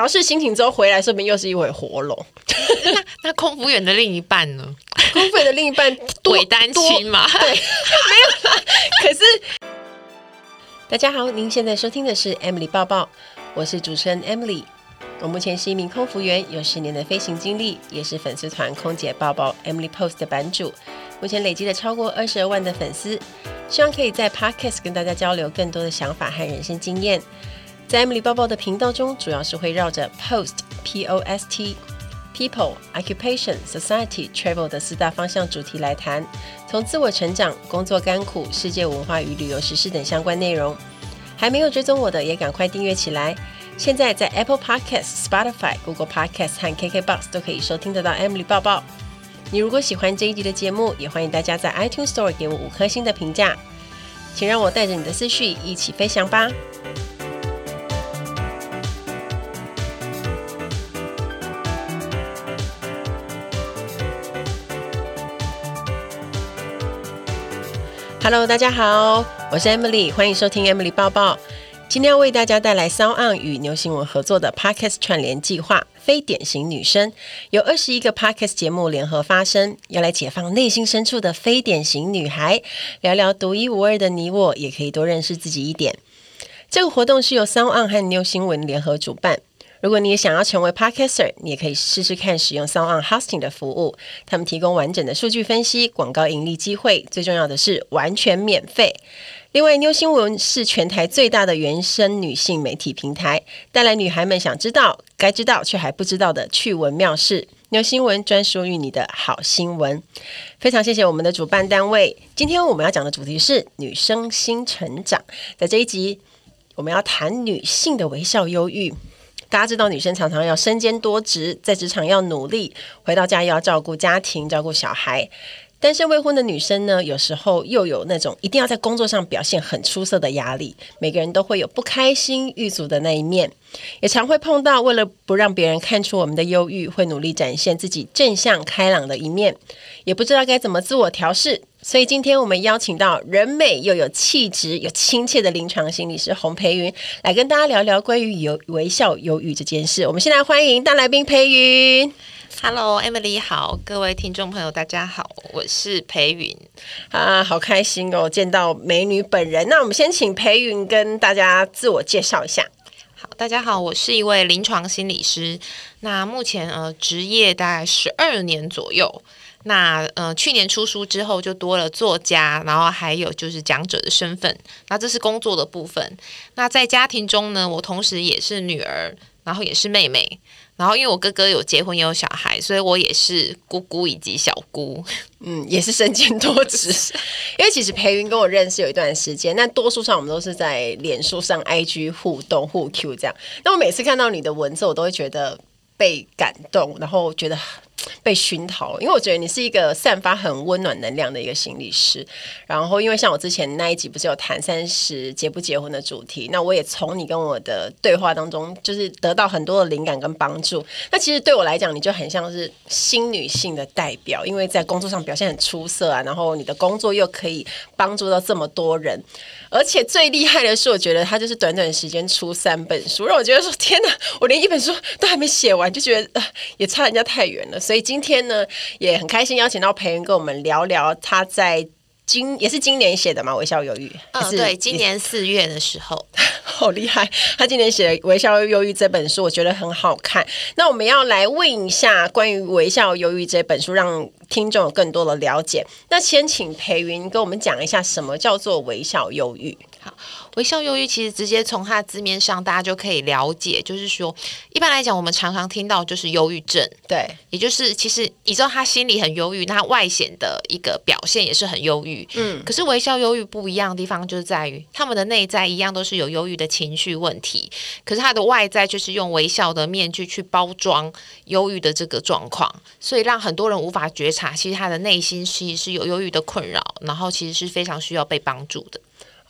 调试心情之后回来，说不定又是一尾活龙。那 那空服员的另一半呢？空服员的另一半伪单亲嘛？对，没有啦。可是，大家好，您现在收听的是 Emily 抱抱，我是主持人 Emily。我目前是一名空服员，有十年的飞行经历，也是粉丝团空姐抱抱 Emily Post 的版主。目前累积了超过二十二万的粉丝，希望可以在 Podcast 跟大家交流更多的想法和人生经验。在 Emily 报报的频道中，主要是会绕着 Post P O S T People Occupation Society Travel 的四大方向主题来谈，从自我成长、工作甘苦、世界文化与旅游时事等相关内容。还没有追踪我的，也赶快订阅起来。现在在 Apple Podcast、Spotify、Google Podcast 和 KKBox 都可以收听得到 Emily 报报。你如果喜欢这一集的节目，也欢迎大家在 iTunes Store 给我五颗星的评价。请让我带着你的思绪一起飞翔吧。Hello，大家好，我是 Emily，欢迎收听 Emily 报报。今天要为大家带来 s on 与牛新闻合作的 Podcast 串联计划“非典型女生”，有二十一个 Podcast 节目联合发声，要来解放内心深处的非典型女孩，聊聊独一无二的你我，也可以多认识自己一点。这个活动是由 SoundOn 和牛新闻联合主办。如果你也想要成为 Podcaster，你也可以试试看使用 SoundOn Hosting 的服务。他们提供完整的数据分析、广告盈利机会，最重要的是完全免费。另外，妞新闻是全台最大的原生女性媒体平台，带来女孩们想知道、该知道却还不知道的趣闻妙事。妞新闻专属于你的好新闻。非常谢谢我们的主办单位。今天我们要讲的主题是女生新成长。在这一集，我们要谈女性的微笑忧郁。大家知道，女生常常要身兼多职，在职场要努力，回到家又要照顾家庭、照顾小孩。单身未婚的女生呢，有时候又有那种一定要在工作上表现很出色的压力。每个人都会有不开心、郁卒的那一面，也常会碰到为了不让别人看出我们的忧郁，会努力展现自己正向开朗的一面，也不知道该怎么自我调试。所以今天我们邀请到人美又有气质有亲切的临床心理师洪培云，来跟大家聊聊关于有微笑忧郁这件事。我们先来欢迎大来宾培云。Hello，Emily 好，各位听众朋友大家好，我是培云啊，好开心哦，见到美女本人。那我们先请培云跟大家自我介绍一下。好，大家好，我是一位临床心理师，那目前呃职业大概十二年左右。那呃，去年出书之后，就多了作家，然后还有就是讲者的身份。那这是工作的部分。那在家庭中呢，我同时也是女儿，然后也是妹妹。然后因为我哥哥有结婚也有小孩，所以我也是姑姑以及小姑。嗯，也是身兼多职。因为其实培云跟我认识有一段时间，那多数上我们都是在脸书上 IG 互动互 Q 这样。那我每次看到你的文字，我都会觉得被感动，然后觉得。被熏陶，因为我觉得你是一个散发很温暖能量的一个心理师。然后，因为像我之前那一集不是有谈三十结不结婚的主题，那我也从你跟我的对话当中，就是得到很多的灵感跟帮助。那其实对我来讲，你就很像是新女性的代表，因为在工作上表现很出色啊，然后你的工作又可以帮助到这么多人。而且最厉害的是，我觉得他就是短短时间出三本书，让我觉得说天哪，我连一本书都还没写完，就觉得呃也差人家太远了。所以今天呢，也很开心邀请到培恩跟我们聊聊他在今也是今年写的嘛，《微笑忧郁》。嗯，对，今年四月的时候，好厉害，他今年写的《微笑忧郁》这本书，我觉得很好看。那我们要来问一下关于《微笑忧郁》这本书，让听众有更多的了解，那先请裴云跟我们讲一下什么叫做微笑忧郁。好，微笑忧郁其实直接从它的字面上，大家就可以了解，就是说，一般来讲，我们常常听到就是忧郁症，对，也就是其实你知道他心里很忧郁，那他外显的一个表现也是很忧郁，嗯，可是微笑忧郁不一样的地方就是在于，他们的内在一样都是有忧郁的情绪问题，可是他的外在就是用微笑的面具去包装忧郁的这个状况，所以让很多人无法觉察，其实他的内心其实是有忧郁的困扰，然后其实是非常需要被帮助的。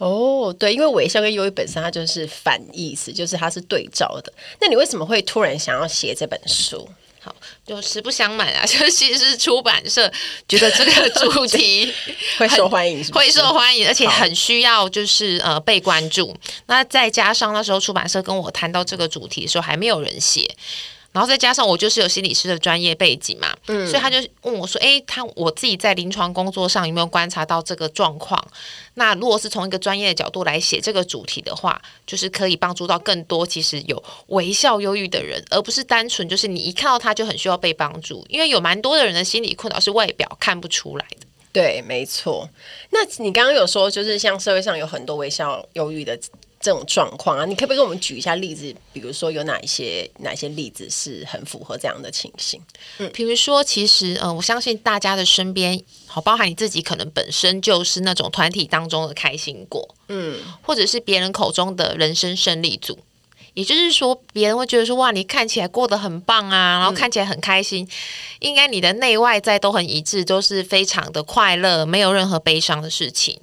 哦，对，因为微笑跟忧郁本身它就是反义词，就是它是对照的。那你为什么会突然想要写这本书？好，就实不相瞒啊，就其实是出版社觉得这个 主题会受欢迎是是，会受欢迎，而且很需要就是呃被关注。那再加上那时候出版社跟我谈到这个主题的时候，还没有人写。然后再加上我就是有心理师的专业背景嘛，嗯，所以他就问我说：“诶，他我自己在临床工作上有没有观察到这个状况？那如果是从一个专业的角度来写这个主题的话，就是可以帮助到更多其实有微笑忧郁的人，而不是单纯就是你一看到他就很需要被帮助，因为有蛮多的人的心理困扰是外表看不出来的。”对，没错。那你刚刚有说，就是像社会上有很多微笑忧郁的。这种状况啊，你可不可以给我们举一下例子？比如说有哪一些哪一些例子是很符合这样的情形？嗯，比如说，其实呃，我相信大家的身边，好，包含你自己，可能本身就是那种团体当中的开心果，嗯，或者是别人口中的人生胜利组。也就是说，别人会觉得说，哇，你看起来过得很棒啊，然后看起来很开心，嗯、应该你的内外在都很一致，都是非常的快乐，没有任何悲伤的事情。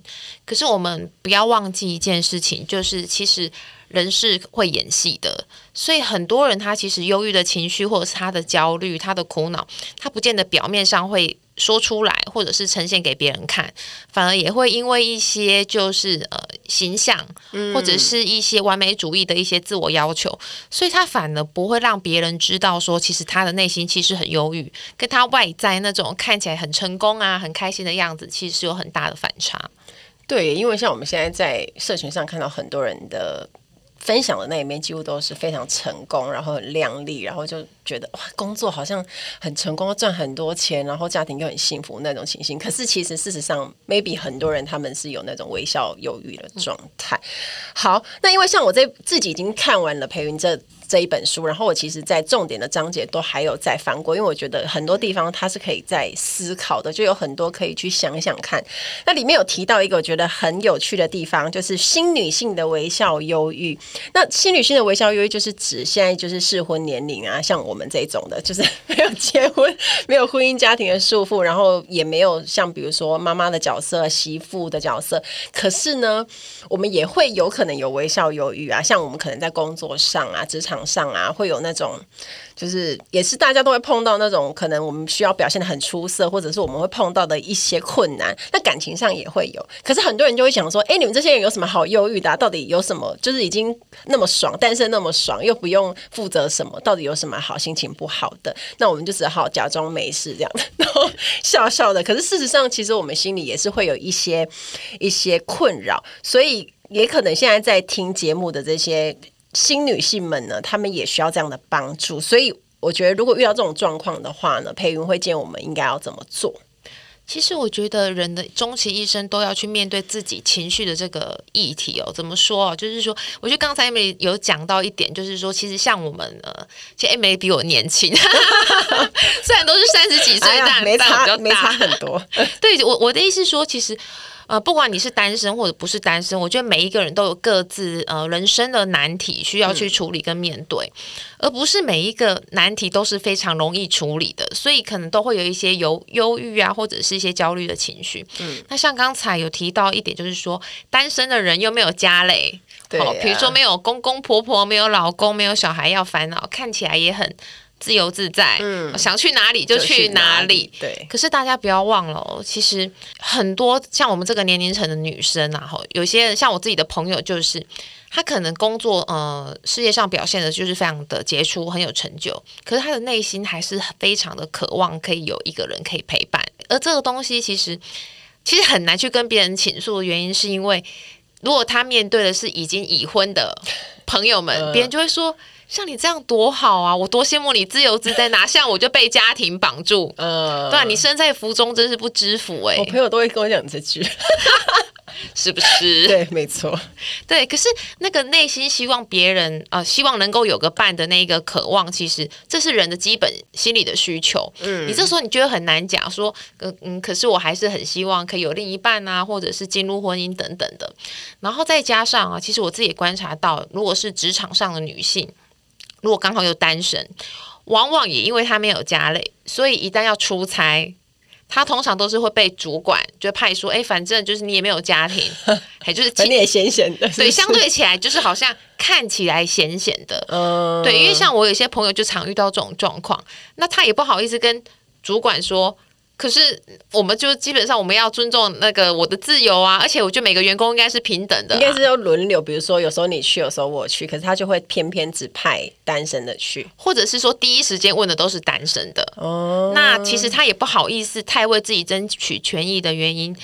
可是我们不要忘记一件事情，就是其实人是会演戏的，所以很多人他其实忧郁的情绪，或者是他的焦虑、他的苦恼，他不见得表面上会。说出来，或者是呈现给别人看，反而也会因为一些就是呃形象，或者是一些完美主义的一些自我要求，嗯、所以他反而不会让别人知道说，其实他的内心其实很忧郁，跟他外在那种看起来很成功啊、很开心的样子，其实是有很大的反差。对，因为像我们现在在社群上看到很多人的分享的那一面，几乎都是非常成功，然后很靓丽，然后就。觉得哇，工作好像很成功，赚很多钱，然后家庭又很幸福那种情形。可是其实事实上，maybe 很多人他们是有那种微笑忧郁的状态。好，那因为像我这自己已经看完了裴云这这一本书，然后我其实在重点的章节都还有在翻过，因为我觉得很多地方它是可以再思考的，就有很多可以去想想看。那里面有提到一个我觉得很有趣的地方，就是新女性的微笑忧郁。那新女性的微笑忧郁就是指现在就是适婚年龄啊，像我。我们这种的，就是没有结婚、没有婚姻家庭的束缚，然后也没有像比如说妈妈的角色、媳妇的角色。可是呢，我们也会有可能有微笑忧郁啊，像我们可能在工作上啊、职场上啊，会有那种。就是也是大家都会碰到那种可能我们需要表现得很出色，或者是我们会碰到的一些困难。那感情上也会有，可是很多人就会想说：“哎，你们这些人有什么好忧郁的？到底有什么？就是已经那么爽，单身那么爽，又不用负责什么，到底有什么好心情不好的？”那我们就只好假装没事这样，然后笑笑的。可是事实上，其实我们心里也是会有一些一些困扰，所以也可能现在在听节目的这些。新女性们呢，她们也需要这样的帮助，所以我觉得，如果遇到这种状况的话呢，裴云会建议我们应该要怎么做？其实我觉得人的终其一生都要去面对自己情绪的这个议题哦。怎么说？就是说，我觉得刚才 Emily 有讲到一点，就是说，其实像我们呃，其实 Emily 比我年轻 虽然都是三十几岁，哎、但没差，没差很多。对我我的意思说，其实。呃，不管你是单身或者不是单身，我觉得每一个人都有各自呃人生的难题需要去处理跟面对，嗯、而不是每一个难题都是非常容易处理的，所以可能都会有一些忧忧郁啊，或者是一些焦虑的情绪。嗯，那像刚才有提到一点，就是说单身的人又没有家累，对、啊，比如说没有公公婆婆，没有老公，没有小孩要烦恼，看起来也很。自由自在，嗯，想去哪里就去哪里。对，可是大家不要忘了哦，其实很多像我们这个年龄层的女生啊，哈，有些人像我自己的朋友，就是她可能工作呃事业上表现的就是非常的杰出，很有成就，可是她的内心还是非常的渴望可以有一个人可以陪伴。而这个东西其实其实很难去跟别人倾诉的原因，是因为如果她面对的是已经已婚的朋友们，呃、别人就会说。像你这样多好啊！我多羡慕你自由自在，哪像我就被家庭绑住。嗯，对啊，你身在福中真是不知福哎、欸。我朋友都会跟我讲这句，是不是？对，没错。对，可是那个内心希望别人啊、呃，希望能够有个伴的那个渴望，其实这是人的基本心理的需求。嗯，你这时候你觉得很难讲说，嗯嗯，可是我还是很希望可以有另一半啊，或者是进入婚姻等等的。然后再加上啊，其实我自己也观察到，如果是职场上的女性。如果刚好又单身，往往也因为他没有家累，所以一旦要出差，他通常都是会被主管就派说，哎，反正就是你也没有家庭，还就是你也闲闲的，对，相对起来就是好像看起来闲闲的，嗯，对，因为像我有些朋友就常遇到这种状况，那他也不好意思跟主管说。可是，我们就基本上我们要尊重那个我的自由啊，而且我觉得每个员工应该是平等的，啊，应该是要轮流，比如说有时候你去，有时候我去，可是他就会偏偏只派单身的去，或者是说第一时间问的都是单身的。哦，那其实他也不好意思太为自己争取权益的原因，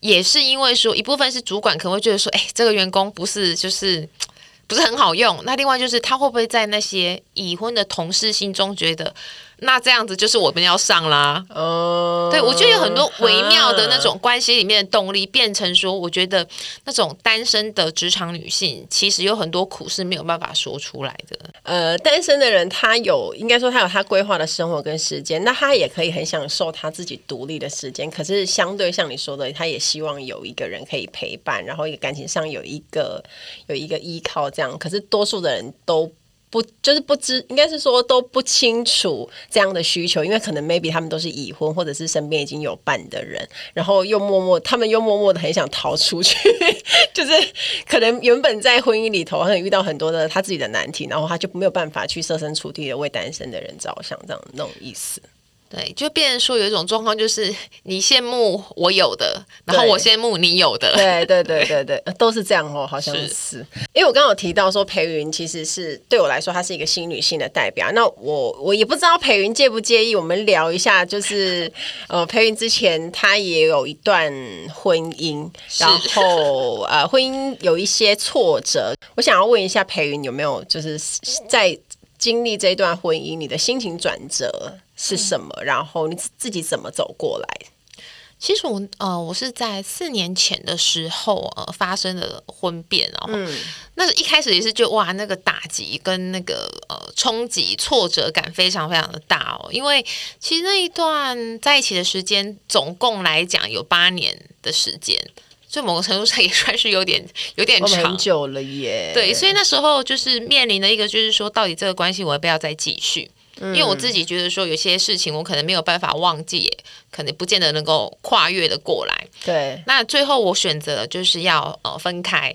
也是因为说一部分是主管可能会觉得说，哎，这个员工不是就是 不是很好用，那另外就是他会不会在那些已婚的同事心中觉得？那这样子就是我们要上啦，哦，对，我觉得有很多微妙的那种关系里面的动力，变成说，我觉得那种单身的职场女性，其实有很多苦是没有办法说出来的。呃，单身的人他有，应该说他有他规划的生活跟时间，那他也可以很享受他自己独立的时间。可是相对像你说的，他也希望有一个人可以陪伴，然后感情上有一个有一个依靠，这样。可是多数的人都。不，就是不知，应该是说都不清楚这样的需求，因为可能 maybe 他们都是已婚，或者是身边已经有伴的人，然后又默默，他们又默默的很想逃出去，就是可能原本在婚姻里头，可能遇到很多的他自己的难题，然后他就没有办法去设身处地的为单身的人着想，这样那种意思。对，就变成说有一种状况，就是你羡慕我有的，然后我羡慕你有的。对对对对对，都是这样哦，好像是。是因为我刚刚有提到说，裴云其实是对我来说，她是一个新女性的代表。那我我也不知道裴云介不介意，我们聊一下，就是呃，裴云之前她也有一段婚姻，然后呃，婚姻有一些挫折。我想要问一下裴云有没有就是在经历这一段婚姻，你的心情转折？是什么？然后你自己怎么走过来？其实我呃，我是在四年前的时候呃发生了婚变，然后、嗯、那一开始也是就哇，那个打击跟那个呃冲击、挫折感非常非常的大哦。因为其实那一段在一起的时间，总共来讲有八年的时间，所以某个程度上也算是有点 有点长久了耶。对，所以那时候就是面临的一个就是说，到底这个关系我要不要再继续？因为我自己觉得说，有些事情我可能没有办法忘记，可能不见得能够跨越的过来。对，那最后我选择了就是要呃分开。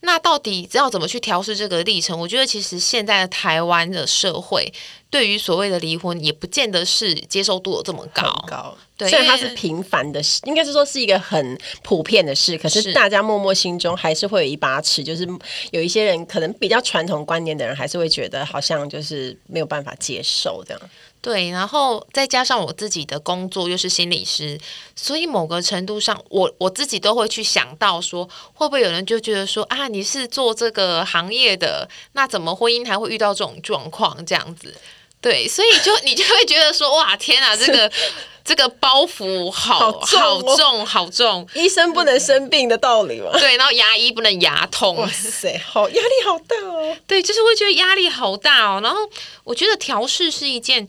那到底要怎么去调试这个历程？我觉得其实现在的台湾的社会。对于所谓的离婚，也不见得是接受度有这么高。高，对，虽然它是平凡的事，应该是说是一个很普遍的事，可是大家默默心中还是会有一把尺，就是有一些人可能比较传统观念的人，还是会觉得好像就是没有办法接受这样。对，然后再加上我自己的工作又是心理师，所以某个程度上，我我自己都会去想到说，会不会有人就觉得说啊，你是做这个行业的，那怎么婚姻还会遇到这种状况这样子？对，所以就 你就会觉得说，哇，天啊，这个 这个包袱好好重，好重，好重，医生不能生病的道理嘛。对，然后牙医不能牙痛。哇塞，好压力好大哦。对，就是会觉得压力好大哦。然后我觉得调试是一件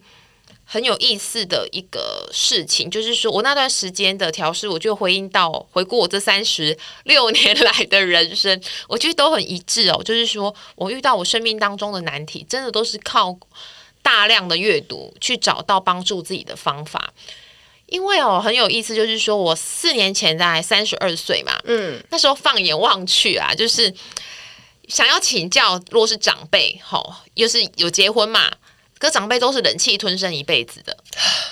很有意思的一个事情，就是说我那段时间的调试，我就回应到回顾我这三十六年来的人生，我觉得都很一致哦。就是说我遇到我生命当中的难题，真的都是靠。大量的阅读去找到帮助自己的方法，因为哦很有意思，就是说我四年前在三十二岁嘛，嗯，那时候放眼望去啊，就是想要请教，如果是长辈，吼、哦，又是有结婚嘛，可长辈都是忍气吞声一辈子的，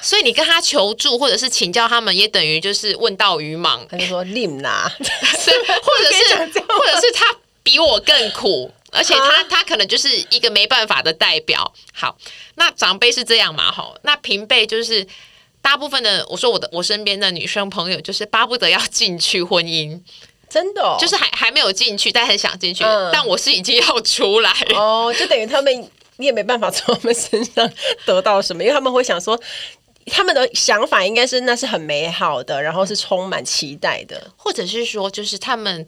所以你跟他求助或者是请教他们，也等于就是问道于盲。他就说令拿，或者 是或者是他比我更苦。而且他他可能就是一个没办法的代表。好，那长辈是这样嘛？吼，那平辈就是大部分的。我说我的我身边的女生朋友，就是巴不得要进去婚姻，真的、哦，就是还还没有进去，但很想进去、嗯。但我是已经要出来哦，就等于他们你也没办法 从他们身上得到什么，因为他们会想说，他们的想法应该是那是很美好的，然后是充满期待的，或者是说，就是他们。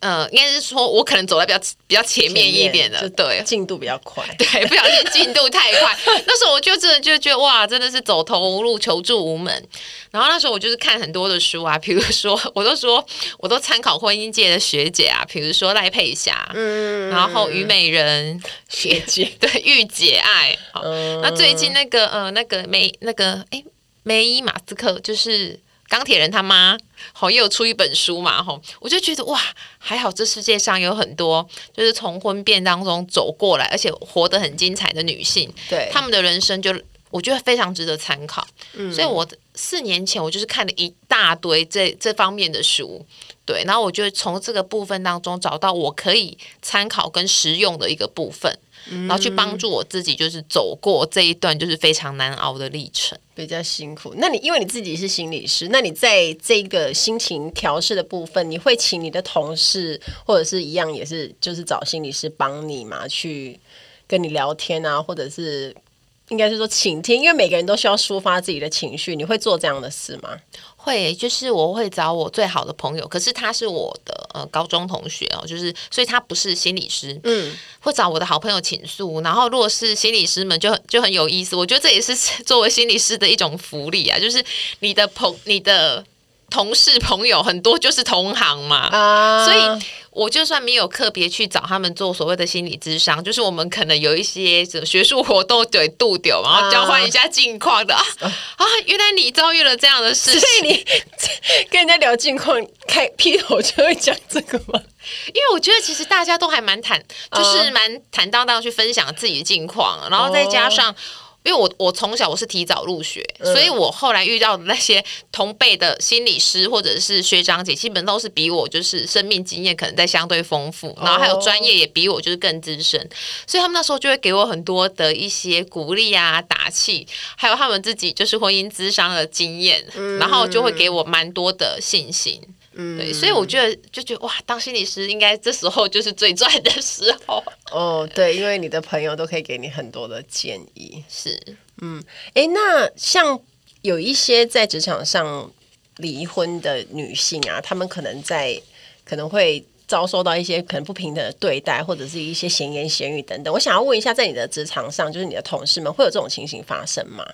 呃，应该是说，我可能走在比较比较前面一点的，对，进度比较快，对，不小心进度太快。那时候我就真的就觉得哇，真的是走投无路，求助无门。然后那时候我就是看很多的书啊，比如说，我都说我都参考婚姻界的学姐啊，比如说赖佩霞，嗯，然后虞美人学姐，对，御姐爱。好，嗯，那最近那个呃，那个梅那个哎。梅伊马斯克，就是钢铁人他妈，好也有出一本书嘛，吼，我就觉得哇，还好这世界上有很多就是从婚变当中走过来，而且活得很精彩的女性，对，她们的人生就我觉得非常值得参考。嗯，所以我四年前我就是看了一大堆这这方面的书。对，然后我就从这个部分当中找到我可以参考跟实用的一个部分，嗯、然后去帮助我自己，就是走过这一段就是非常难熬的历程，比较辛苦。那你因为你自己是心理师，那你在这个心情调试的部分，你会请你的同事或者是一样也是就是找心理师帮你嘛，去跟你聊天啊，或者是应该是说倾听，因为每个人都需要抒发自己的情绪，你会做这样的事吗？会，就是我会找我最好的朋友，可是他是我的呃高中同学哦，就是所以他不是心理师，嗯，会找我的好朋友倾诉。然后如果是心理师们就就很有意思，我觉得这也是 作为心理师的一种福利啊，就是你的朋你的。同事朋友很多就是同行嘛，uh, 所以我就算没有特别去找他们做所谓的心理咨商，就是我们可能有一些学术活动对度丢，然后交换一下近况的、uh, 啊啊，原来你遭遇了这样的事情，所以你跟人家聊近况，开劈头就会讲这个吗？因为我觉得其实大家都还蛮坦，就是蛮坦荡荡去分享自己的近况，uh, 然后再加上。因为我我从小我是提早入学，嗯，所以我后来遇到的那些同辈的心理师或者是学长姐，基本都是比我就是生命经验可能在相对丰富，然后还有专业也比我就是更资深，所以他们那时候就会给我很多的一些鼓励啊、打气，还有他们自己就是婚姻咨商的经验，嗯，然后就会给我蛮多的信心。嗯，对，所以我觉得就觉得哇，当心理师应该这时候就是最赚的时候。哦，对，因为你的朋友都可以给你很多的建议。是，嗯，哎，那像有一些在职场上离婚的女性啊，她们可能在可能会遭受到一些可能不平等的对待，或者是一些闲言闲语等等。我想要问一下，在你的职场上，就是你的同事们会有这种情形发生吗？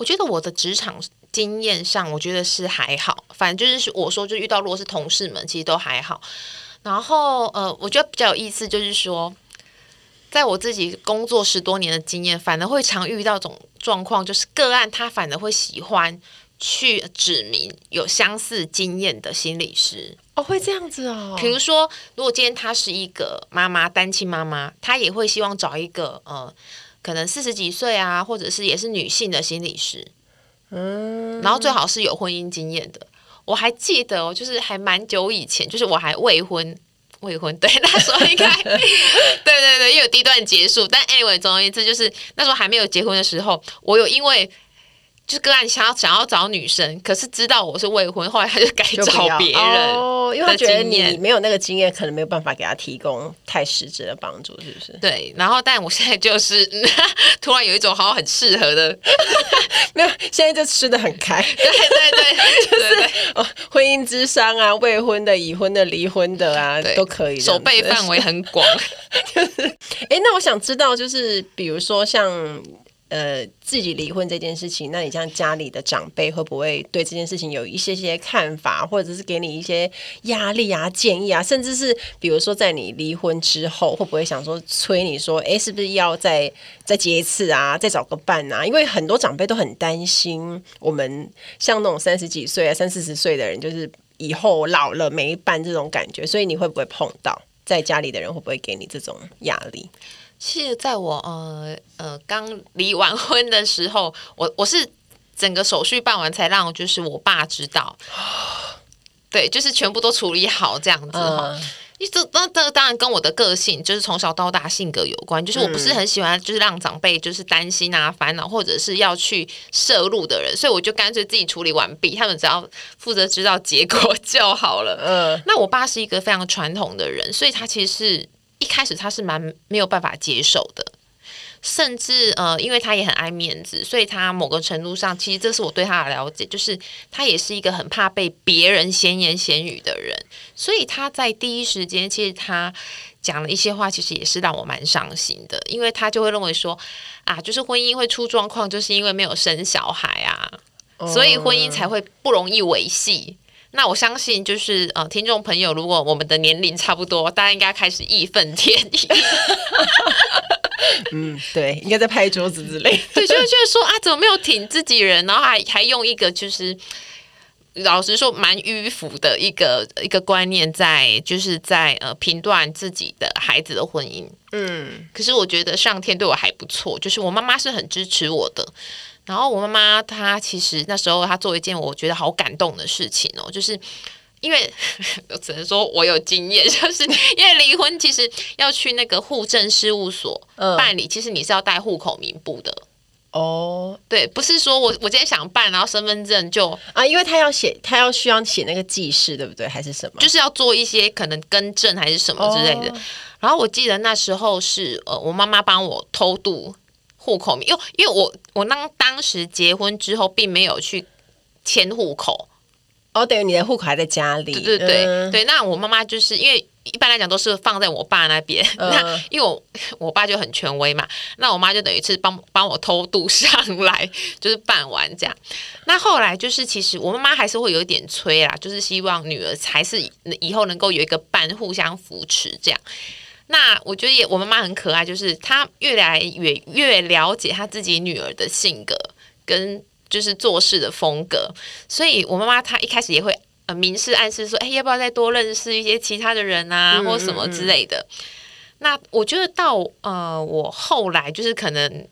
我觉得我的职场。经验上，我觉得是还好，反正就是我说，就遇到如果是同事们，其实都还好。然后，呃，我觉得比较有意思，就是说，在我自己工作十多年的经验，反而会常遇到种状况，就是个案他反而会喜欢去指明有相似经验的心理师。哦，会这样子哦。比如说，如果今天她是一个妈妈，单亲妈妈，她也会希望找一个呃，可能四十几岁啊，或者是也是女性的心理师。嗯，然后最好是有婚姻经验的。我还记得哦，就是还蛮久以前，就是我还未婚，未婚 对，那时候应该对 对对，又有第一段结束。但 anyway，总而言之，就是那时候还没有结婚的时候，我有因为。就是个案想要想要找女生，可是知道我是未婚，后来他就改找别人哦，因为他觉得你没有那个经验，可能没有办法给他提供太实质的帮助，是不是？对。然后，但我现在就是、嗯、突然有一种好像很适合的，没有，现在就吃的很开。对 对对，就是对哦，婚姻之商啊，未婚的、已婚的、离婚的啊，都可以，守备范围很广。就是，哎，那我想知道，就是比如说像。呃，自己离婚这件事情，那你像家里的长辈会不会对这件事情有一些些看法，或者是给你一些压力啊、建议啊，甚至是比如说在你离婚之后，会不会想说催你说，哎，是不是要再再结一次啊，再找个伴啊？因为很多长辈都很担心我们像那种三十几岁啊、三四十岁的人，就是以后老了没伴这种感觉，所以你会不会碰到在家里的人会不会给你这种压力？其实在我呃呃刚离完婚的时候，我我是整个手续办完才让就是我爸知道，对，就是全部都处理好这样子哈。一直那这当然跟我的个性就是从小到大性格有关，就是我不是很喜欢就是让长辈就是担心啊烦恼或者是要去摄入的人，所以我就干脆自己处理完毕，他们只要负责知道结果 就好了。嗯，那我爸是一个非常传统的人，所以他其实是。一开始他是蛮没有办法接受的，甚至呃，因为他也很爱面子，所以他某个程度上，其实这是我对他的了解，就是他也是一个很怕被别人闲言闲语的人，所以他在第一时间，其实他讲了一些话，其实也是让我蛮伤心的，因为他就会认为说啊，就是婚姻会出状况，就是因为没有生小孩啊，所以婚姻才会不容易维系。那我相信，就是呃，听众朋友，如果我们的年龄差不多，大家应该开始义愤填膺。嗯，对，应该在拍桌子之类。对，就觉得说啊，怎么没有挺自己人，然后还还用一个就是。老实说，蛮迂腐的一个一个观念在，在就是在呃评断自己的孩子的婚姻。嗯，可是我觉得上天对我还不错，就是我妈妈是很支持我的。然后我妈妈她其实那时候她做一件我觉得好感动的事情哦，就是因为 我只能说我有经验，就是因为离婚其实要去那个户政事务所办理，其实你是要带户口名簿的。哦，对，不是说我我今天想办，然后身份证就啊，因为他要写，他要需要写那个记事，对不对？还是什么？就是要做一些可能更正还是什么之类的。哦、然后我记得那时候是呃，我妈妈帮我偷渡户口名，因为因为我我当当时结婚之后并没有去迁户口，哦，等于你的户口还在家里。对对对、嗯、对，那我妈妈就是因为。一般来讲都是放在我爸那边，呃、那因为我 我爸就很权威嘛，那我妈就等于是帮帮我偷渡上来，就是办完这样。那后来就是其实我妈妈还是会有一点催啦，就是希望女儿还是以后能够有一个伴，互相扶持这样。那我觉得也我妈妈很可爱，就是她越来越越了解她自己女儿的性格跟就是做事的风格，所以我妈妈她一开始也会呃。明示暗示说，哎，要不要再多认识一些其他的人啊，嗯、或什么之类的？那我觉得到呃，我后来就是可能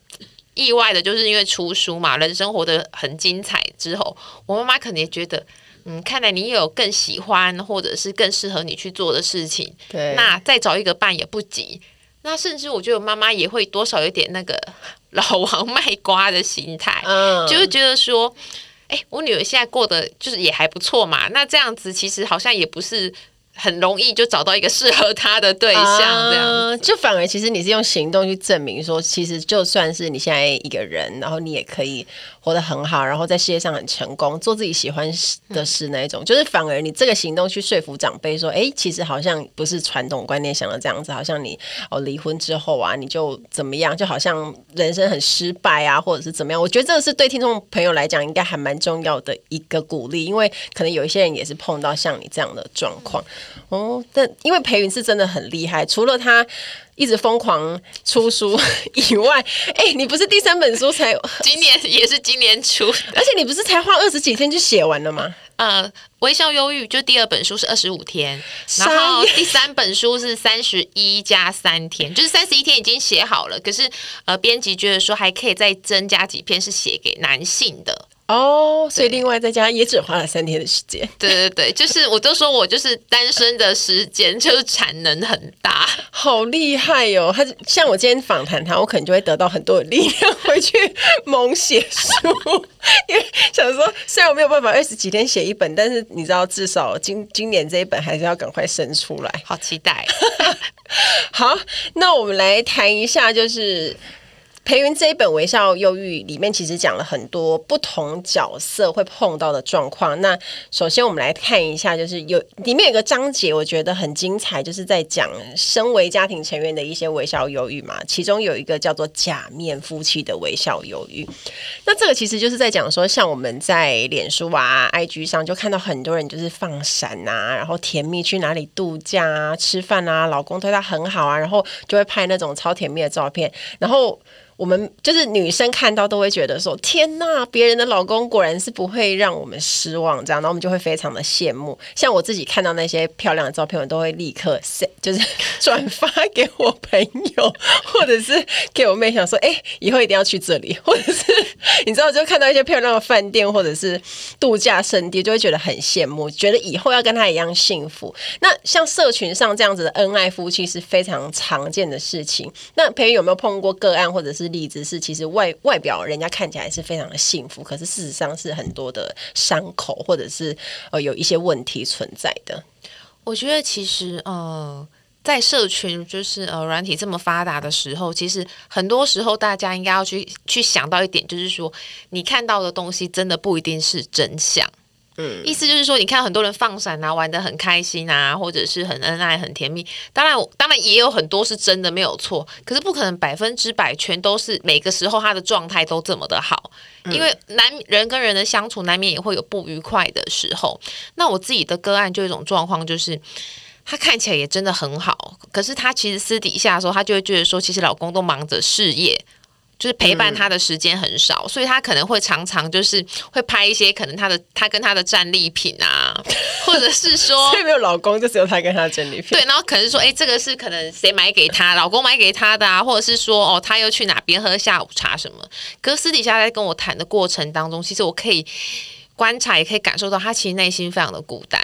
意外的，就是因为出书嘛，人生活得很精彩之后，我妈妈可能也觉得，嗯，看来你有更喜欢或者是更适合你去做的事情，对，那再找一个伴也不急。那甚至我觉得妈妈也会多少有点那个老王卖瓜的心态，嗯，就会觉得说。哎，我女儿现在过得就是也还不错嘛，那这样子其实好像也不是。很容易就找到一个适合他的对象，这样、啊、就反而其实你是用行动去证明说，其实就算是你现在一个人，然后你也可以活得很好，然后在事业上很成功，做自己喜欢的事那一种，嗯、就是反而你这个行动去说服长辈说，哎，其实好像不是传统观念想的这样子，好像你哦离婚之后啊，你就怎么样，就好像人生很失败啊，或者是怎么样？我觉得这个是对听众朋友来讲应该还蛮重要的一个鼓励，因为可能有一些人也是碰到像你这样的状况。哦，但因为培云是真的很厉害，除了他一直疯狂出书 以外，哎、欸，你不是第三本书才 今年也是今年出，而且你不是才花二十几天就写完了吗？呃，微笑忧郁就第二本书是二十五天，然后第三本书是三十一加三天，就是三十一天已经写好了，可是呃，编辑觉得说还可以再增加几篇是写给男性的。哦，oh, 所以另外在家也只花了三天的时间。对对对，就是我都说我就是单身的时间就是产能很大，好厉害哟、哦！他像我今天访谈他，我可能就会得到很多的力量回去猛写书，因为想说虽然我没有办法二十几天写一本，但是你知道至少今今年这一本还是要赶快生出来，好期待。好，那我们来谈一下就是。培云这一本《微笑忧郁》里面其实讲了很多不同角色会碰到的状况。那首先我们来看一下，就是有里面有个章节，我觉得很精彩，就是在讲身为家庭成员的一些微笑忧郁嘛。其中有一个叫做“假面夫妻”的微笑忧郁。那这个其实就是在讲说，像我们在脸书啊、IG 上就看到很多人就是放闪啊，然后甜蜜去哪里度假啊、吃饭啊，老公对她很好啊，然后就会拍那种超甜蜜的照片，然后。我们就是女生看到都会觉得说：“天呐，别人的老公果然是不会让我们失望。”这样，然后我们就会非常的羡慕。像我自己看到那些漂亮的照片，我都会立刻 就是 转发给我朋友，或者是给我妹，想说：“哎，以后一定要去这里。” 或者是你知道，就看到一些漂亮的饭店或者是度假胜地，就会觉得很羡慕，觉得以后要跟他一样幸福。那像社群上这样子的恩爱夫妻是非常常见的事情。那培芸有没有碰过个案，或者是？例子是，其实外外表人家看起来是非常的幸福，可是事实上是很多的伤口，或者是呃有一些问题存在的。我觉得其实呃，在社群就是呃软体这么发达的时候，其实很多时候大家应该要去去想到一点，就是说你看到的东西真的不一定是真相。嗯，意思就是说，你看很多人放闪啊，玩的很开心啊，或者是很恩爱、很甜蜜。当然，当然也有很多是真的没有错，可是不可能百分之百全都是每个时候他的状态都这么的好，因为难人跟人的相处难免也会有不愉快的时候。那我自己的个案就有一种状况，就是他看起来也真的很好，可是他其实私底下的时候，他就会觉得说，其实老公都忙着事业。就是陪伴他的时间很少，嗯，所以他可能会常常就是会拍一些可能他的他跟他的战利品啊，或者是说，所以没有老公，就只有他跟他的战利品。对，然后可能是说，哎，欸，这个是可能谁买给他，老公买给他的啊，或者是说，哦，他又去哪边喝下午茶什么。可是私底下在跟我谈的过程当中，其实我可以观察，也可以感受到他其实内心非常的孤单。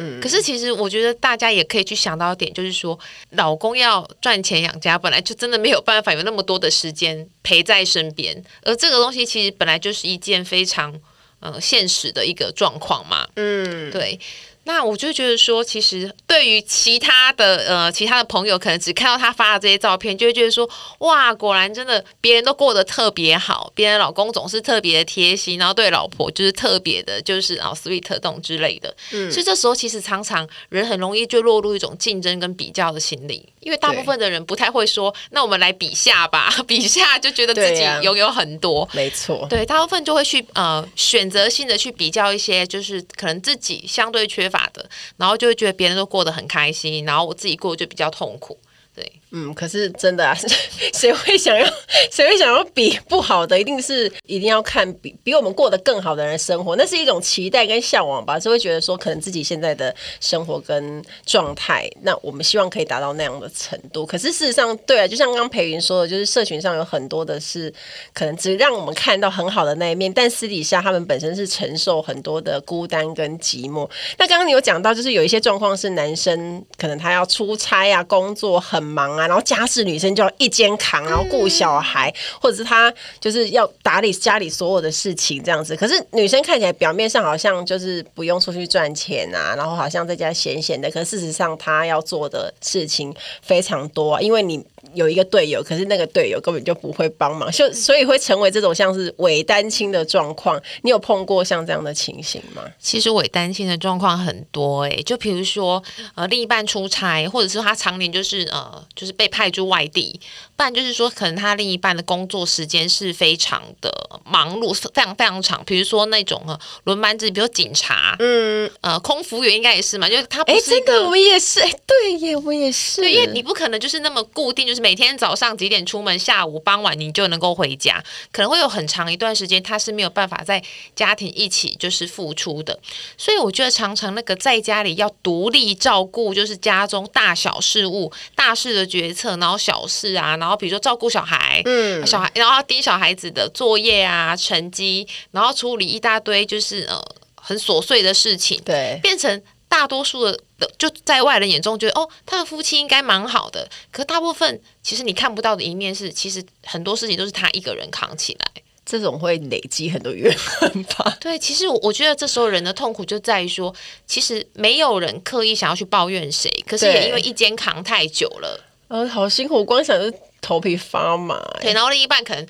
嗯，可是其实我觉得大家也可以去想到一点，就是说，老公要赚钱养家，本来就真的没有办法有那么多的时间陪在身边，而这个东西其实本来就是一件非常呃现实的一个状况嘛。嗯，对。那我就觉得说，其实对于其他的呃其他的朋友，可能只看到他发的这些照片，就会觉得说，哇，果然真的别人都过得特别好，别人老公总是特别的贴心，然后对老婆就是特别的，就是啊 sweet 动之类的。嗯，所以这时候其实常常人很容易就落入一种竞争跟比较的心理，因为大部分的人不太会说，那我们来比下吧，比下就觉得自己拥有很多，没错，对，大部分就会去呃选择性的去比较一些，就是可能自己相对缺法的，然后就会觉得别人都过得很开心，然后我自己过得就比较痛苦，对。嗯，可是真的啊，谁会想要 谁会想要比不好的？一定是一定要看比比我们过得更好的人生活，那是一种期待跟向往吧，就会觉得说，可能自己现在的生活跟状态，那我们希望可以达到那样的程度。可是事实上，对啊，就像刚刚培云说的，就是社群上有很多的是可能只让我们看到很好的那一面，但私底下他们本身是承受很多的孤单跟寂寞。那刚刚你有讲到，就是有一些状况是男生可能他要出差啊，工作很忙啊。然后家事女生就要一肩扛，然后顾小孩，或者是她就是要打理家里所有的事情这样子。可是女生看起来表面上好像就是不用出去赚钱啊，然后好像在家闲闲的。可是事实上她要做的事情非常多啊，因为你。有一个队友，可是那个队友根本就不会帮忙，就所以会成为这种像是伪单亲的状况。你有碰过像这样的情形吗？其实伪单亲的状况很多哎、欸，就比如说呃，另一半出差，或者是他常年就是呃，就是被派驻外地，不然就是说可能他另一半的工作时间是非常的忙碌，非常非常长。比如说那种啊轮班制，比如警察，嗯呃，空服员应该也是嘛，就是他不是哎，这个我也是哎，对耶，我也是，对，因为你不可能就是那么固定，就是。每天早上几点出门，下午傍晚你就能够回家，可能会有很长一段时间他是没有办法在家庭一起就是付出的，所以我觉得常常那个在家里要独立照顾，就是家中大小事务、大事的决策，然后小事啊，然后比如说照顾小孩，嗯，小孩，然后要盯小孩子的作业啊、成绩，然后处理一大堆就是呃很琐碎的事情，对，变成。大多数的就在外人眼中觉得哦，他们夫妻应该蛮好的。可大部分其实你看不到的一面是，其实很多事情都是他一个人扛起来。这种会累积很多怨恨吧？对，其实我我觉得这时候人的痛苦就在于说，其实没有人刻意想要去抱怨谁，可是也因为一肩扛太久了，呃，好辛苦，光想就头皮发麻。对，然后另一半可能。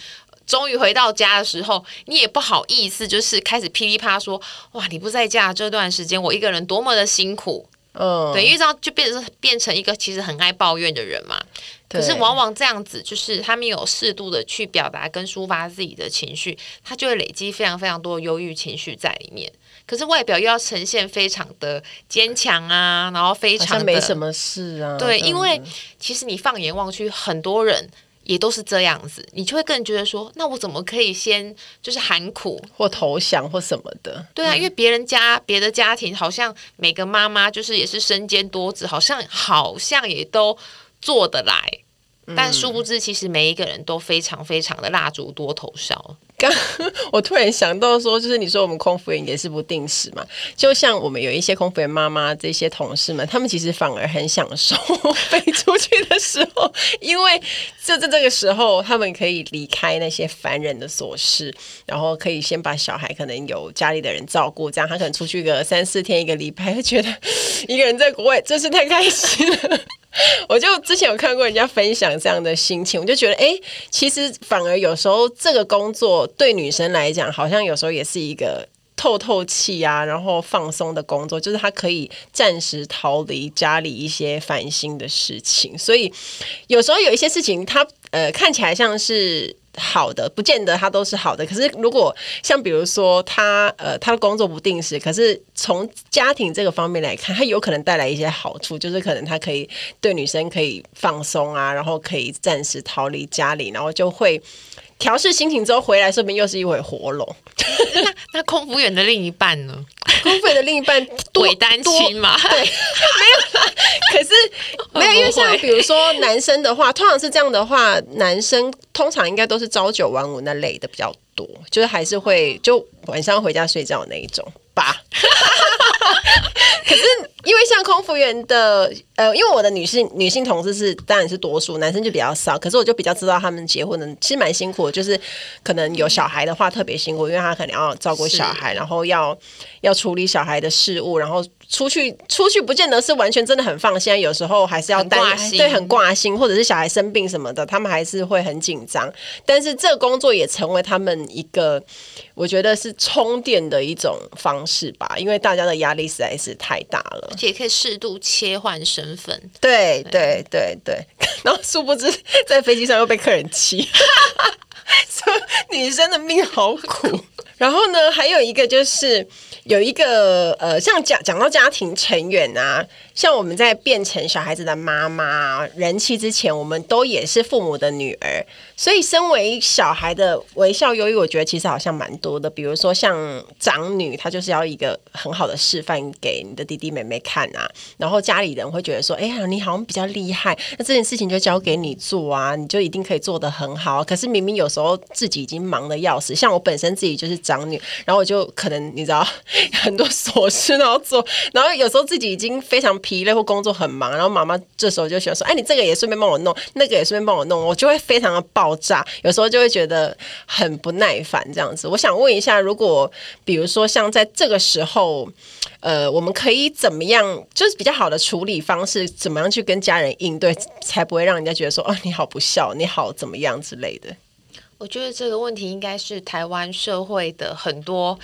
终于回到家的时候，你也不好意思，就是开始噼里啪啦说：“哇，你不在家这段时间，我一个人多么的辛苦。”嗯，对，因为这样就变成变成一个其实很爱抱怨的人嘛。可是往往这样子，就是他没有适度的去表达跟抒发自己的情绪，他就会累积非常非常多的忧郁情绪在里面。可是外表又要呈现非常的坚强啊，然后非常的没什么事啊。对，因为其实你放眼望去，很多人。也都是这样子，你就会更觉得说，那我怎么可以先就是喊苦或投降或什么的？对啊，嗯、因为别人家别的家庭好像每个妈妈就是也是身兼多职，好像好像也都做得来，嗯、但殊不知其实每一个人都非常非常的蜡烛多头烧。刚我突然想到说，就是你说我们空服员也是不定时嘛，就像我们有一些空服员妈妈这些同事们，他们其实反而很享受 飞出去的时候，因为就在这个时候，他们可以离开那些烦人的琐事，然后可以先把小孩可能有家里的人照顾，这样他可能出去个三四天一个礼拜，会觉得一个人在国外真是太开心了。我就之前有看过人家分享这样的心情，我就觉得，哎，其实反而有时候这个工作对女生来讲，好像有时候也是一个透透气啊，然后放松的工作，就是她可以暂时逃离家里一些烦心的事情。所以有时候有一些事情，它呃看起来像是好的，不见得他都是好的。可是如果像比如说他呃他的工作不定时，可是从家庭这个方面来看，他有可能带来一些好处，就是可能他可以对女生可以放松啊，然后可以暂时逃离家里，然后就会。调试心情之后回来，说不定又是一回活龙。那 那空服员的另一半呢？空服员的另一半伪 单亲嘛？对，没有啦。可是没有，因为像比如说男生的话，通常是这样的话，男生通常应该都是朝九晚五那类的比较多，就是还是会就晚上回家睡觉那一种吧。可是因为像空服员的，呃，因为我的女性女性同事是当然是多数，男生就比较少。可是我就比较知道他们结婚的其实蛮辛苦的，就是可能有小孩的话特别辛苦，因为他可能要照顾小孩，然后要要处理小孩的事务，然后。出去出去不见得是完全真的很放心，有时候还是要担心，对，很挂心，或者是小孩生病什么的，他们还是会很紧张。但是这个工作也成为他们一个，我觉得是充电的一种方式吧，因为大家的压力实在是太大了，而且也可以适度切换身份。对对对对，然后殊不知在飞机上又被客人气，说女生的命好苦。然后呢，还有一个就是。有一个呃，像讲讲到家庭成员啊，像我们在变成小孩子的妈妈、人妻之前，我们都也是父母的女儿，所以身为小孩的微笑忧郁，我觉得其实好像蛮多的。比如说像长女，她就是要一个很好的示范给你的弟弟妹妹看啊，然后家里人会觉得说，哎呀，你好像比较厉害，那这件事情就交给你做啊，你就一定可以做得很好。可是明明有时候自己已经忙得要死，像我本身自己就是长女，然后我就可能你知道。很多琐事都要做，然后有时候自己已经非常疲累或工作很忙，然后妈妈这时候就喜欢说：“哎，你这个也顺便帮我弄，那个也顺便帮我弄。”我就会非常的抱爆炸，有时候就会觉得很不耐烦这样子。我想问一下，如果比如说像在这个时候，呃，我们可以怎么样，就是比较好的处理方式，怎么样去跟家人应对，才不会让人家觉得说：“哦，你好不孝，你好怎么样之类的。”我觉得这个问题应该是台湾社会的很多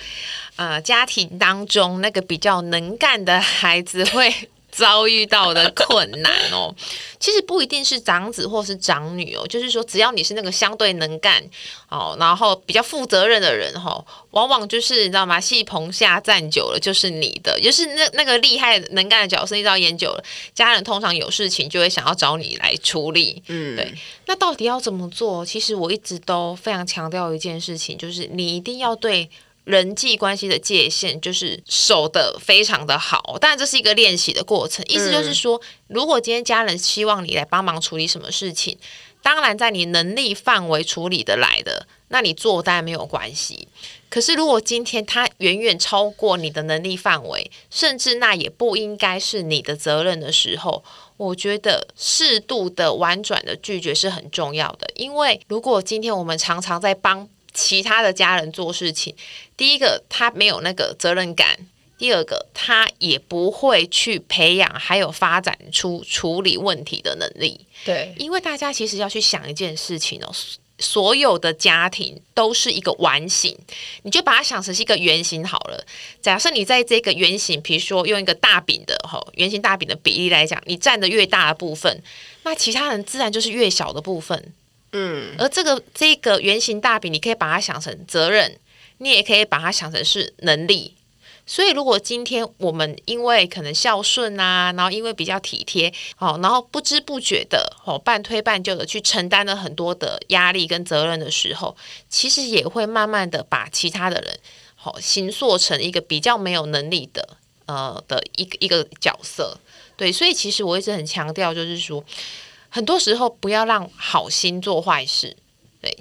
呃家庭当中那个比较能干的孩子会遭遇到的困难哦，其实不一定是长子或是长女哦，就是说只要你是那个相对能干哦，然后比较负责任的人哈、哦，往往就是你知道吗？戏棚下站久了就是你的，就是那那个厉害能干的角色，你知道演久了，家人通常有事情就会想要找你来处理。嗯，对。那到底要怎么做？其实我一直都非常强调一件事情，就是你一定要对。人际关系的界限就是守得非常的好，当然这是一个练习的过程。意思就是说，如果今天家人希望你来帮忙处理什么事情，当然在你能力范围处理得来的，那你做当然没有关系。可是如果今天他远远超过你的能力范围，甚至那也不应该是你的责任的时候，我觉得适度的婉转的拒绝是很重要的。因为如果今天我们常常在帮其他的家人做事情，第一个他没有那个责任感，第二个他也不会去培养还有发展出处理问题的能力。对，因为大家其实要去想一件事情哦，所有的家庭都是一个完形，你就把它想成是一个圆形好了。假设你在这个圆形，比如说用一个大饼的哈圆形大饼的比例来讲，你占的越大的部分，那其他人自然就是越小的部分。嗯，而这个这个圆形大饼，你可以把它想成责任，你也可以把它想成是能力。所以，如果今天我们因为可能孝顺啊，然后因为比较体贴，哦，然后不知不觉的哦，半推半就的去承担了很多的压力跟责任的时候，其实也会慢慢的把其他的人，哦，形塑成一个比较没有能力的，呃，的一个一个角色。对，所以其实我一直很强调，就是说。很多时候不要让好心做坏事，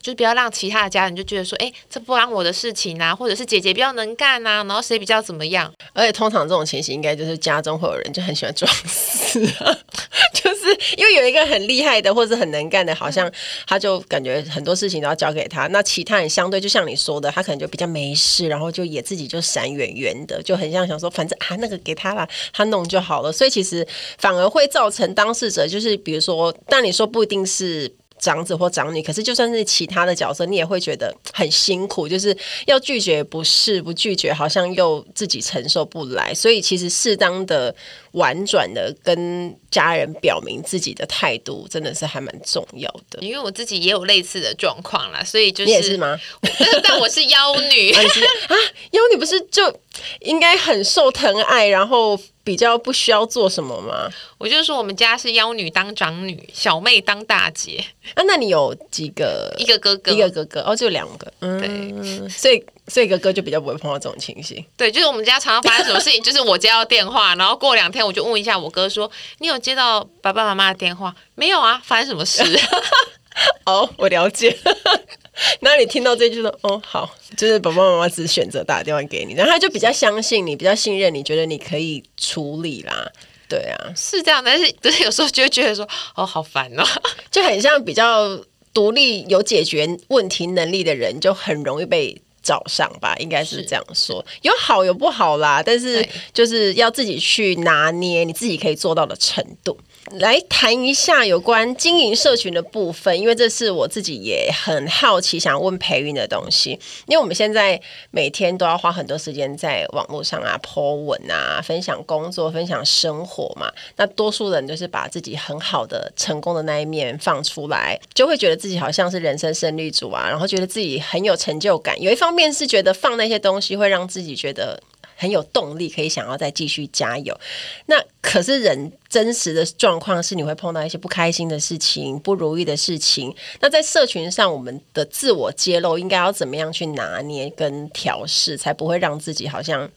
就是不要让其他的家人就觉得说，哎，这不关我的事情啊，或者是姐姐比较能干啊，然后谁比较怎么样？而且通常这种情形，应该就是家中会有人就很喜欢装死啊，就是因为有一个很厉害的或者很能干的，好像他就感觉很多事情都要交给他，那其他人相对就像你说的，他可能就比较没事，然后就也自己就闪远远的，就很像想说，反正啊那个给他了，他弄就好了，所以其实反而会造成当事者就是比如说，但你说不一定是。长子或长女，可是就算是其他的角色，你也会觉得很辛苦，就是要拒绝不是，不拒绝好像又自己承受不来，所以其实适当的婉转的跟家人表明自己的态度，真的是还蛮重要的。因为我自己也有类似的状况啦，所以就是你也是吗？但，但我是妖女啊，啊，妖女不是就应该很受疼爱，然后。比较不需要做什么吗？我就说我们家是妖女当长女，小妹当大姐。啊，那你有几个？一个哥哥，一个哥哥，哦，就两个。嗯，对，所以所以哥哥就比较不会碰到这种情形。对，就是我们家常常发生什么事情，就是我接到电话，然后过两天我就问一下我哥说：“你有接到爸爸妈妈的电话没有啊？发生什么事？” 哦，我了解。那你听到这句说，哦，好，就是爸爸妈妈只选择打电话给你，然后他就比较相信你，比较信任你，觉得你可以处理啦，对啊，是这样，但是但是有时候就会觉得说，哦，好烦哦，就很像比较独立、有解决问题能力的人，就很容易被找上吧，应该是这样说，有好有不好啦，但是就是要自己去拿捏你自己可以做到的程度。来谈一下有关经营社群的部分，因为这是我自己也很好奇，想问培云的东西。因为我们现在每天都要花很多时间在网络上啊，po 文啊，分享工作、分享生活嘛。那多数人就是把自己很好的、成功的那一面放出来，就会觉得自己好像是人生胜利组啊，然后觉得自己很有成就感。有一方面面是觉得放那些东西会让自己觉得很有动力，可以想要再继续加油。那可是人。真实的状况是，你会碰到一些不开心的事情、不如意的事情。那在社群上，我们的自我揭露应该要怎么样去拿捏跟调试，才不会让自己好像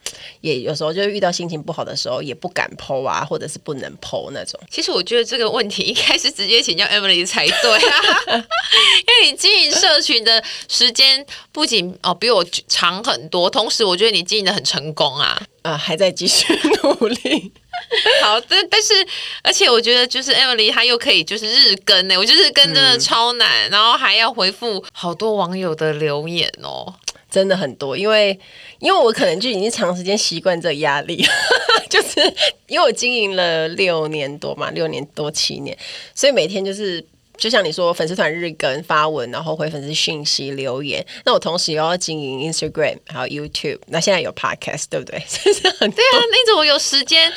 也有时候就遇到心情不好的时候也不敢 po 啊，或者是不能 po 那种。其实我觉得这个问题应该是直接请教 Emily 才对啊，因为你经营社群的时间不仅哦比我长很多，同时我觉得你经营得很成功啊。啊，还在继续努力。好，但但是，而且我觉得就是 Emily 她又可以就是日更呢，我觉得日更真的超难，嗯，然后还要回复好多网友的留言哦，真的很多，因为因为我可能就已经长时间习惯这压力，就是因为我经营了六年多嘛，六年多七年，所以每天就是。就像你说，粉丝团日更发文，然后回粉丝讯息留言。那我同时又要经营 Instagram，还有 YouTube。那现在有 Podcast，对不对？是很对啊，那种我有时间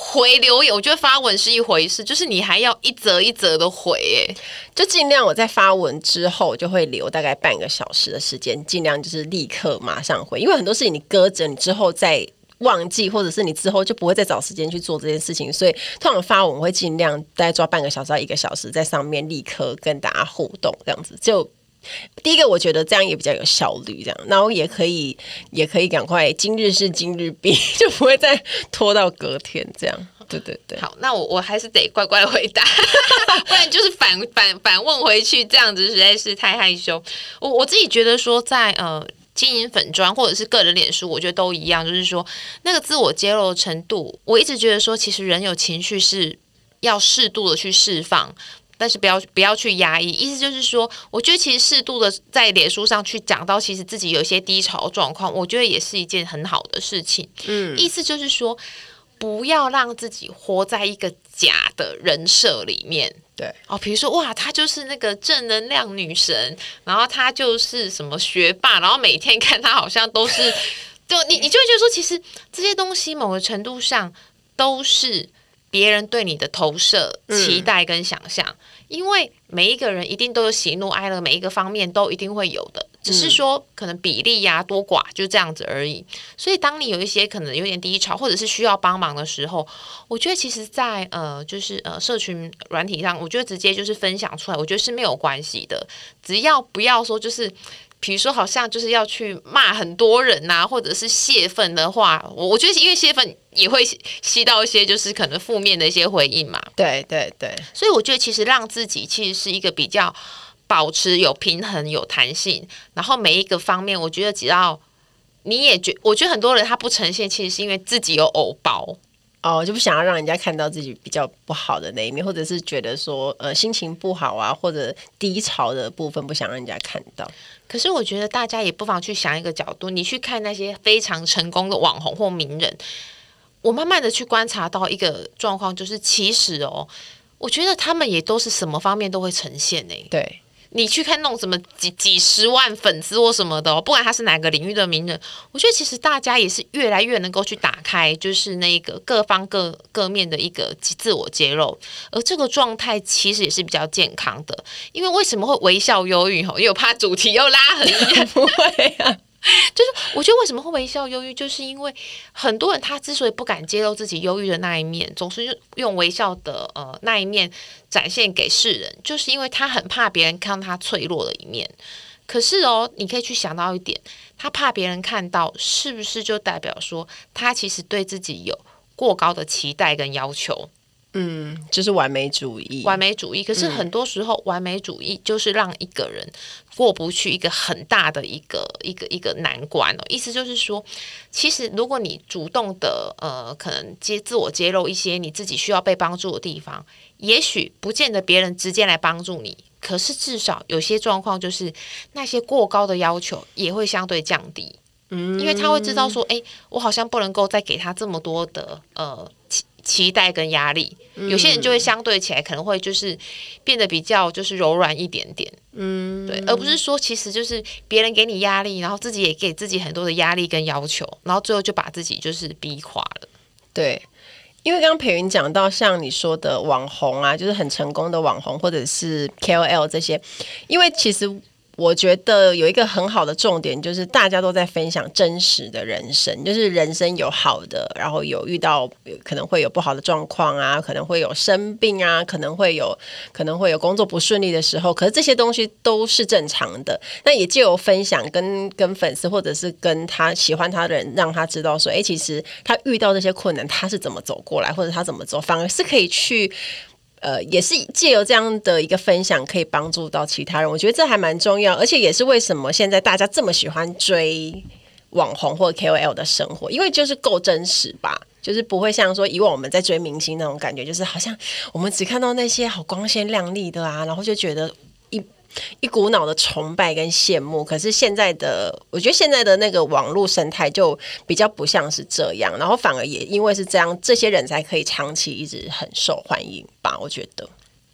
回留言，我觉得发文是一回事，就是你还要一则一则的回，哎，就尽量我在发文之后就会留大概半个小时的时间，尽量就是立刻马上回，因为很多事情你搁着，你之后再。忘记，或者是你之后就不会再找时间去做这件事情，所以通常发文我会尽量大概抓半个小时到一个小时在上面立刻跟大家互动，这样子就第一个我觉得这样也比较有效率，这样，然后也可以也可以赶快今日事今日毕，就不会再拖到隔天这样。对对对，好，那我我还是得乖乖回答，不然就是反反反问回去，这样子实在是太害羞。我我自己觉得说在呃。经营粉砖或者是个人脸书，我觉得都一样，就是说那个自我揭露的程度，我一直觉得说，其实人有情绪是要适度的去释放，但是不要不要去压抑。意思就是说，我觉得其实适度的在脸书上去讲到，其实自己有一些低潮状况，我觉得也是一件很好的事情。嗯，意思就是说，不要让自己活在一个假的人设里面。对哦，比如说哇，她就是那个正能量女神，然后她就是什么学霸，然后每天看她好像都是，就你你就会觉得说，其实这些东西某个程度上都是别人对你的投射、期待跟想象，嗯，因为每一个人一定都有喜怒哀乐，每一个方面都一定会有的。只是说可能比例呀、啊、多寡就这样子而已，所以当你有一些可能有点低潮，或者是需要帮忙的时候，我觉得其实在，在呃就是呃社群软体上，我觉得直接就是分享出来，我觉得是没有关系的，只要不要说就是，比如说好像就是要去骂很多人呐、啊，或者是泄愤的话，我我觉得因为泄愤也会吸到一些就是可能负面的一些回应嘛，对对对，所以我觉得其实让自己其实是一个比较。保持有平衡、有弹性，然后每一个方面，我觉得只要你也觉，我觉得很多人他不呈现，其实是因为自己有偶包哦，就不想要让人家看到自己比较不好的那一面，或者是觉得说呃心情不好啊，或者低潮的部分不想让人家看到。可是我觉得大家也不妨去想一个角度，你去看那些非常成功的网红或名人，我慢慢的去观察到一个状况，就是其实哦。我觉得他们也都是什么方面都会呈现诶、欸。对。你去看那种什么几几十万粉丝或什么的，不管他是哪个领域的名人，我觉得其实大家也是越来越能够去打开，就是那个各方各各面的一个自我揭露，而这个状态其实也是比较健康的。因为为什么会微笑忧郁？吼，因为我怕主题又拉很远，不会啊。就是我觉得为什么会微笑忧郁，就是因为很多人他之所以不敢揭露自己忧郁的那一面，总是用用微笑的呃那一面展现给世人，就是因为他很怕别人看到他脆弱的一面。可是哦，你可以去想到一点，他怕别人看到，是不是就代表说他其实对自己有过高的期待跟要求？嗯，就是完美主义，完美主义。可是很多时候，完美主义就是让一个人过不去一个很大的一个一个一个难关哦。意思就是说，其实如果你主动的呃，可能揭自我揭露一些你自己需要被帮助的地方，也许不见得别人直接来帮助你，可是至少有些状况就是那些过高的要求也会相对降低。嗯，因为他会知道说，哎，我好像不能够再给他这么多的呃。期待跟压力，有些人就会相对起来可能会就是变得比较就是柔软一点点，嗯，对，而不是说其实就是别人给你压力，然后自己也给自己很多的压力跟要求，然后最后就把自己就是逼垮了。对，因为刚刚培云讲到像你说的网红啊，就是很成功的网红或者是 KOL 这些，因为其实。我觉得有一个很好的重点，就是大家都在分享真实的人生，就是人生有好的，然后有遇到可能会有不好的状况啊，可能会有生病啊，可能会有 可能会有工作不顺利的时候，可是这些东西都是正常的。那也借由分享跟跟粉丝或者是跟他喜欢他的人，让他知道说，哎，其实他遇到这些困难，他是怎么走过来，或者他怎么走，反而是可以去。呃，也是借由这样的一个分享，可以帮助到其他人。我觉得这还蛮重要，而且也是为什么现在大家这么喜欢追网红或 KOL 的生活，因为就是够真实吧，就是不会像说以往我们在追明星那种感觉，就是好像我们只看到那些好光鲜亮丽的啊，然后就觉得。一股脑的崇拜跟羡慕，可是现在的，我觉得现在的那个网络生态就比较不像是这样，然后反而也因为是这样，这些人才可以长期一直很受欢迎吧，我觉得。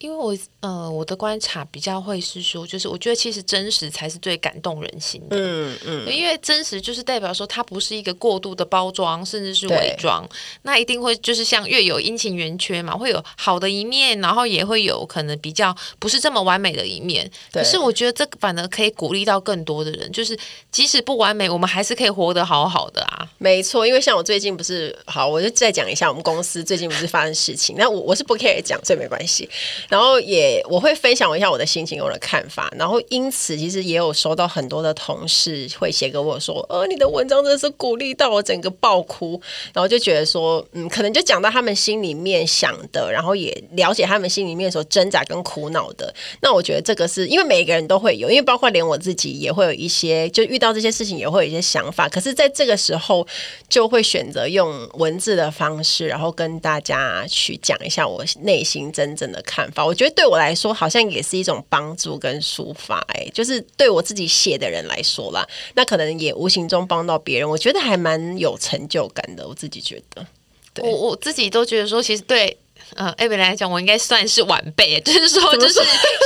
因为我呃，我的观察比较会是说，就是我觉得其实真实才是最感动人心的。嗯嗯，因为真实就是代表说它不是一个过度的包装，甚至是伪装。那一定会就是像月有阴晴圆缺嘛，会有好的一面，然后也会有可能比较不是这么完美的一面。可是我觉得这个反而可以鼓励到更多的人，就是即使不完美，我们还是可以活得好好的啊。没错，因为像我最近不是好，我就再讲一下我们公司最近不是发生事情，那我我是不 care 讲，所以没关系。然后也我会分享一下我的心情，我的看法。然后因此，其实也有收到很多的同事会写给我说：“呃，你的文章真的是鼓励到我整个爆哭。”然后就觉得说，嗯，可能就讲到他们心里面想的，然后也了解他们心里面所挣扎跟苦恼的。那我觉得这个是因为每一个人都会有，因为包括连我自己也会有一些，就遇到这些事情也会有一些想法。可是在这个时候，就会选择用文字的方式，然后跟大家去讲一下我内心真正的看法。我觉得对。我来说，好像也是一种帮助跟抒发，哎，就是对我自己写的人来说啦，那可能也无形中帮到别人，我觉得还蛮有成就感的。我自己觉得，我我自己都觉得说，其实对。呃，Abby 来讲，我应该算是晚辈，就是说，就是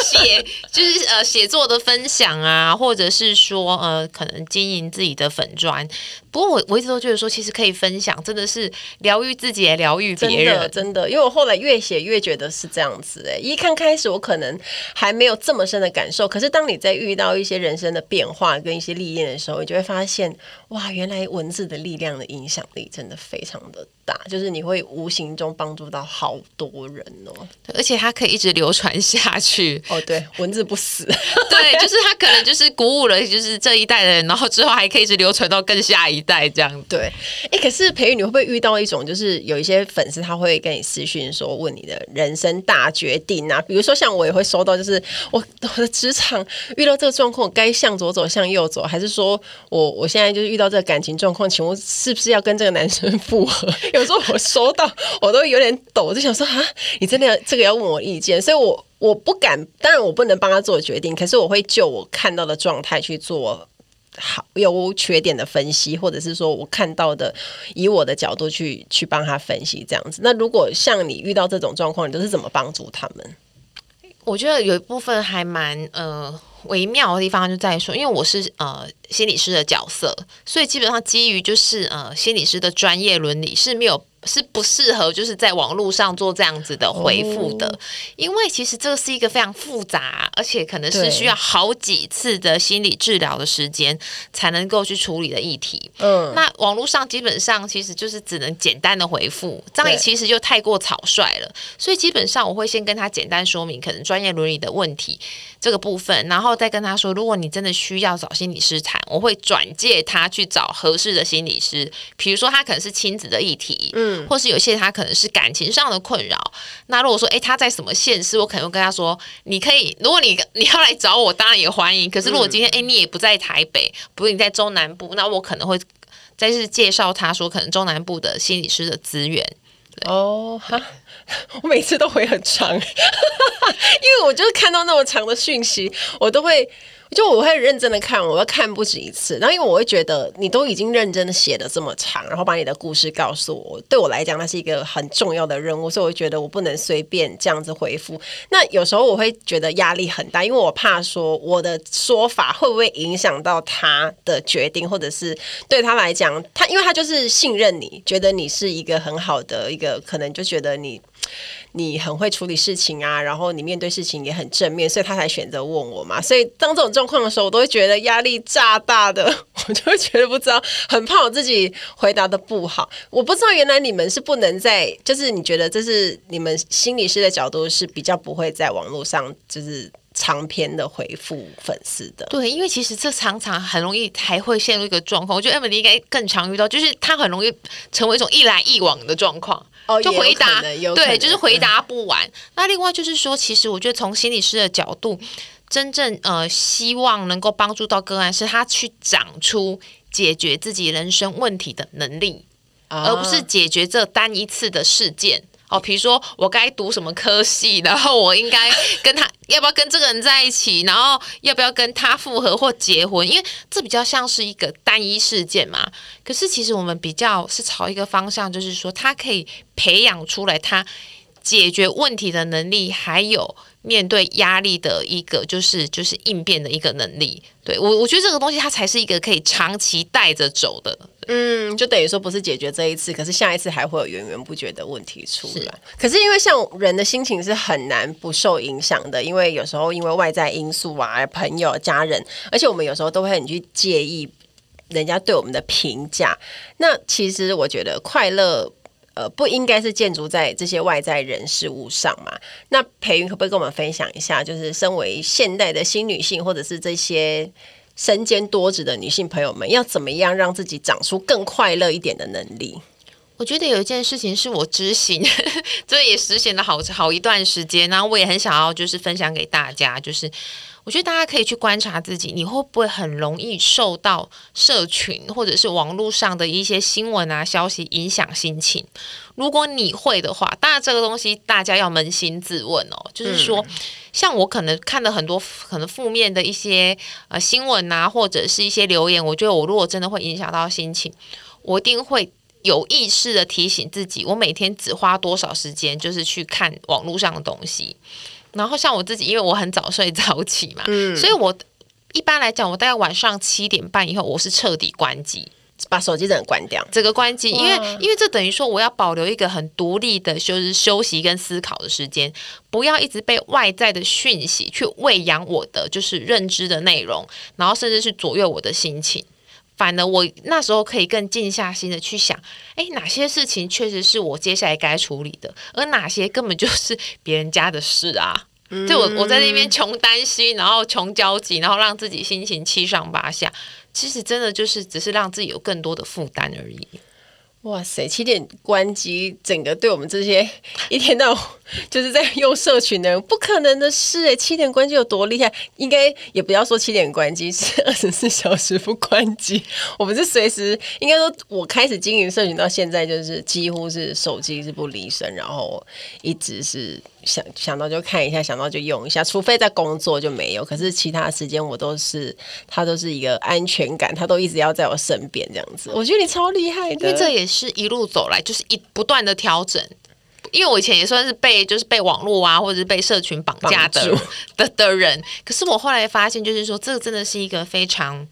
写，就是呃，写作的分享啊，或者是说，呃，可能经营自己的粉砖。不过我我一直都觉得说，其实可以分享，真的是疗愈自己，也疗愈别人，真的，真的。因为我后来越写越觉得是这样子，哎，一看开始我可能还没有这么深的感受，可是当你在遇到一些人生的变化跟一些历练的时候，你就会发现，哇，原来文字的力量的影响力真的非常的大，就是你会无形中帮助到好多人哦，而且它可以一直流传下去哦。对，文字不死，对，就是它可能就是鼓舞了，就是这一代的人，然后之后还可以一直流传到更下一代这样。对，哎，可是培育，你会不会遇到一种，就是有一些粉丝他会跟你私讯说，问你的人生大决定啊？比如说像我也会收到，就是我我的职场遇到这个状况，该向左走向右走，还是说我我现在就是遇到这个感情状况，请问是不是要跟这个男生复合？有时候我收到，我都有点抖，就想说啊，你真的要这个要问我意见，所以我我不敢，当然我不能帮他做决定，可是我会就我看到的状态去做好有缺点的分析，或者是说我看到的，以我的角度去去帮他分析这样子。那如果像你遇到这种状况，你都是怎么帮助他们？我觉得有一部分还蛮呃微妙的地方，就在于说，因为我是呃心理师的角色，所以基本上基于就是呃心理师的专业伦理是没有。是不适合就是在网络上做这样子的回复的，哦，因为其实这是一个非常复杂，而且可能是需要好几次的心理治疗的时间才能够去处理的议题。嗯，那网络上基本上其实就是只能简单的回复，这样其实就太过草率了。所以基本上我会先跟他简单说明可能专业伦理的问题这个部分，然后再跟他说，如果你真的需要找心理师谈，我会转介他去找合适的心理师，比如说他可能是亲子的议题，嗯。或是有些他可能是感情上的困扰，那如果说诶，他在什么县市，我可能会跟他说，你可以，如果你你要来找我，当然也欢迎。可是如果今天诶，你也不在台北，不是你在中南部，那我可能会再次介绍他说，可能中南部的心理师的资源。哦，哈，我每次都回很长，因为我就是看到那么长的讯息，我都会。就我会认真的看，我会看不止一次。然后因为我会觉得你都已经认真的写的这么长，然后把你的故事告诉我，对我来讲那是一个很重要的任务，所以我觉得我不能随便这样子回复。那有时候我会觉得压力很大，因为我怕说我的说法会不会影响到他的决定，或者是对他来讲，他因为他就是信任你，觉得你是一个很好的一个，可能就觉得你。你很会处理事情啊，然后你面对事情也很正面，所以他才选择问我嘛。所以当这种状况的时候，我都会觉得压力炸大的，我就会觉得不知道，很怕我自己回答的不好。我不知道原来你们是不能在，就是你觉得这是你们心理师的角度是比较不会在网络上就是长篇的回复粉丝的。对，因为其实这常常很容易还会陷入一个状况。我觉得 Emily 应该更常遇到，就是他很容易成为一种一来一往的状况。就回答，对，就是回答不完。那另外就是说，其实我觉得从心理师的角度，真正呃希望能够帮助到个案，是他去长出解决自己人生问题的能力，啊、而不是解决这单一次的事件。哦，比如说我该读什么科系，然后我应该跟他 要不要跟这个人在一起，然后要不要跟他复合或结婚，因为这比较像是一个单一事件嘛。可是其实我们比较是朝一个方向，就是说他可以培养出来他解决问题的能力，还有面对压力的一个就是就是应变的一个能力。对我，我觉得这个东西它才是一个可以长期带着走的。嗯，就等于说不是解决这一次，可是下一次还会有源源不绝的问题出来。可是因为像人的心情是很难不受影响的，因为有时候因为外在因素啊，朋友、家人，而且我们有时候都会很去介意人家对我们的评价。那其实我觉得快乐，呃，不应该是建筑在这些外在人事物上嘛。那培云可不可以跟我们分享一下，就是身为现代的新女性，或者是这些。身兼多职的女性朋友们，要怎么样让自己长出更快乐一点的能力？我觉得有一件事情是我执行，这也实行了好好一段时间，然后我也很想要就是分享给大家，就是。我觉得大家可以去观察自己，你会不会很容易受到社群或者是网络上的一些新闻啊消息影响心情？如果你会的话，当然这个东西大家要扪心自问哦。就是说，像我可能看了很多可能负面的一些呃新闻啊，或者是一些留言，我觉得我如果真的会影响到心情，我一定会有意识的提醒自己，我每天只花多少时间，就是去看网络上的东西。然后像我自己，因为我很早睡早起嘛，嗯，所以我一般来讲，我大概晚上七点半以后，我是彻底关机，把手机整个关掉，整个关机，因为因为这等于说我要保留一个很独立的休休息跟思考的时间，不要一直被外在的讯息去喂养我的就是认知的内容，然后甚至是左右我的心情。反而我那时候可以更静下心的去想，哎，哪些事情确实是我接下来该处理的，而哪些根本就是别人家的事啊。嗯、就我我在那边穷担心，然后穷焦急，然后让自己心情七上八下，其实真的就是只是让自己有更多的负担而已。哇塞！七点关机，整个对我们这些 一天到晚就是在用社群的人，不可能的事哎！七点关机有多厉害？应该也不要说七点关机，是二十四小时不关机。我们是随时，应该说，我开始经营社群到现在，就是几乎是手机是不离身，然后一直是。想想到就看一下，想到就用一下，除非在工作就没有。可是其他时间我都是，它都是一个安全感，它都一直要在我身边这样子。我觉得你超厉害的，因为这也是一路走来就是一不断的调整。因为我以前也算是被就是被网络啊，或者是被社群绑架的 的的人。可是我后来发现，就是说这个真的是一个非常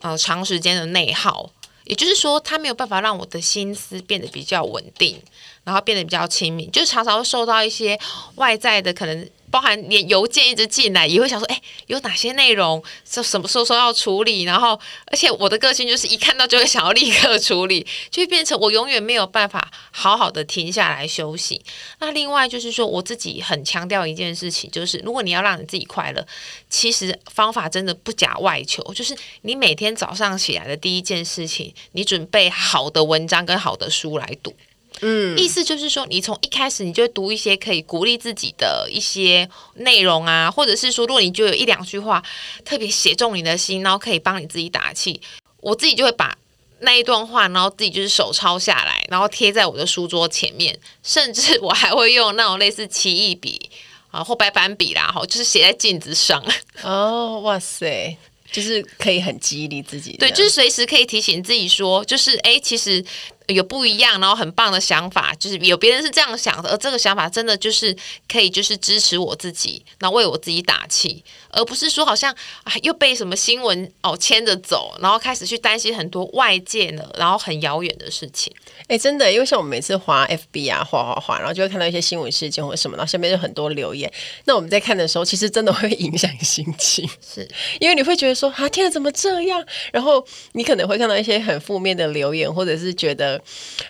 呃长时间的内耗。也就是说，它没有办法让我的心思变得比较稳定，然后变得比较亲密，就常常会受到一些外在的可能。包含连邮件一直进来，也会想说，哎，有哪些内容，什什么时候说要处理？然后，而且我的个性就是一看到就会想要立刻处理，就会变成我永远没有办法好好的停下来休息。那另外就是说，我自己很强调一件事情，就是如果你要让你自己快乐，其实方法真的不假外求，就是你每天早上起来的第一件事情，你准备好的文章跟好的书来读。嗯，意思就是说，你从一开始你就读一些可以鼓励自己的一些内容啊，或者是说，如果你就有一两句话特别写中你的心，然后可以帮你自己打气，我自己就会把那一段话，然后自己就是手抄下来，然后贴在我的书桌前面，甚至我还会用那种类似奇异笔啊或白板笔啦，哈，就是写在镜子上。哦，哇塞！就是可以很激励自己，对，就是随时可以提醒自己说，就是哎，其实有不一样，然后很棒的想法，就是有别人是这样想的，而这个想法真的就是可以，就是支持我自己，然后为我自己打气。而不是说好像啊又被什么新闻哦牵着走，然后开始去担心很多外界的，然后很遥远的事情。哎，真的，因为像我们每次滑 FB 啊，滑滑滑，然后就会看到一些新闻事件或什么，然后下面就很多留言。那我们在看的时候，其实真的会影响心情，是因为你会觉得说啊，天啊，怎么这样？然后你可能会看到一些很负面的留言，或者是觉得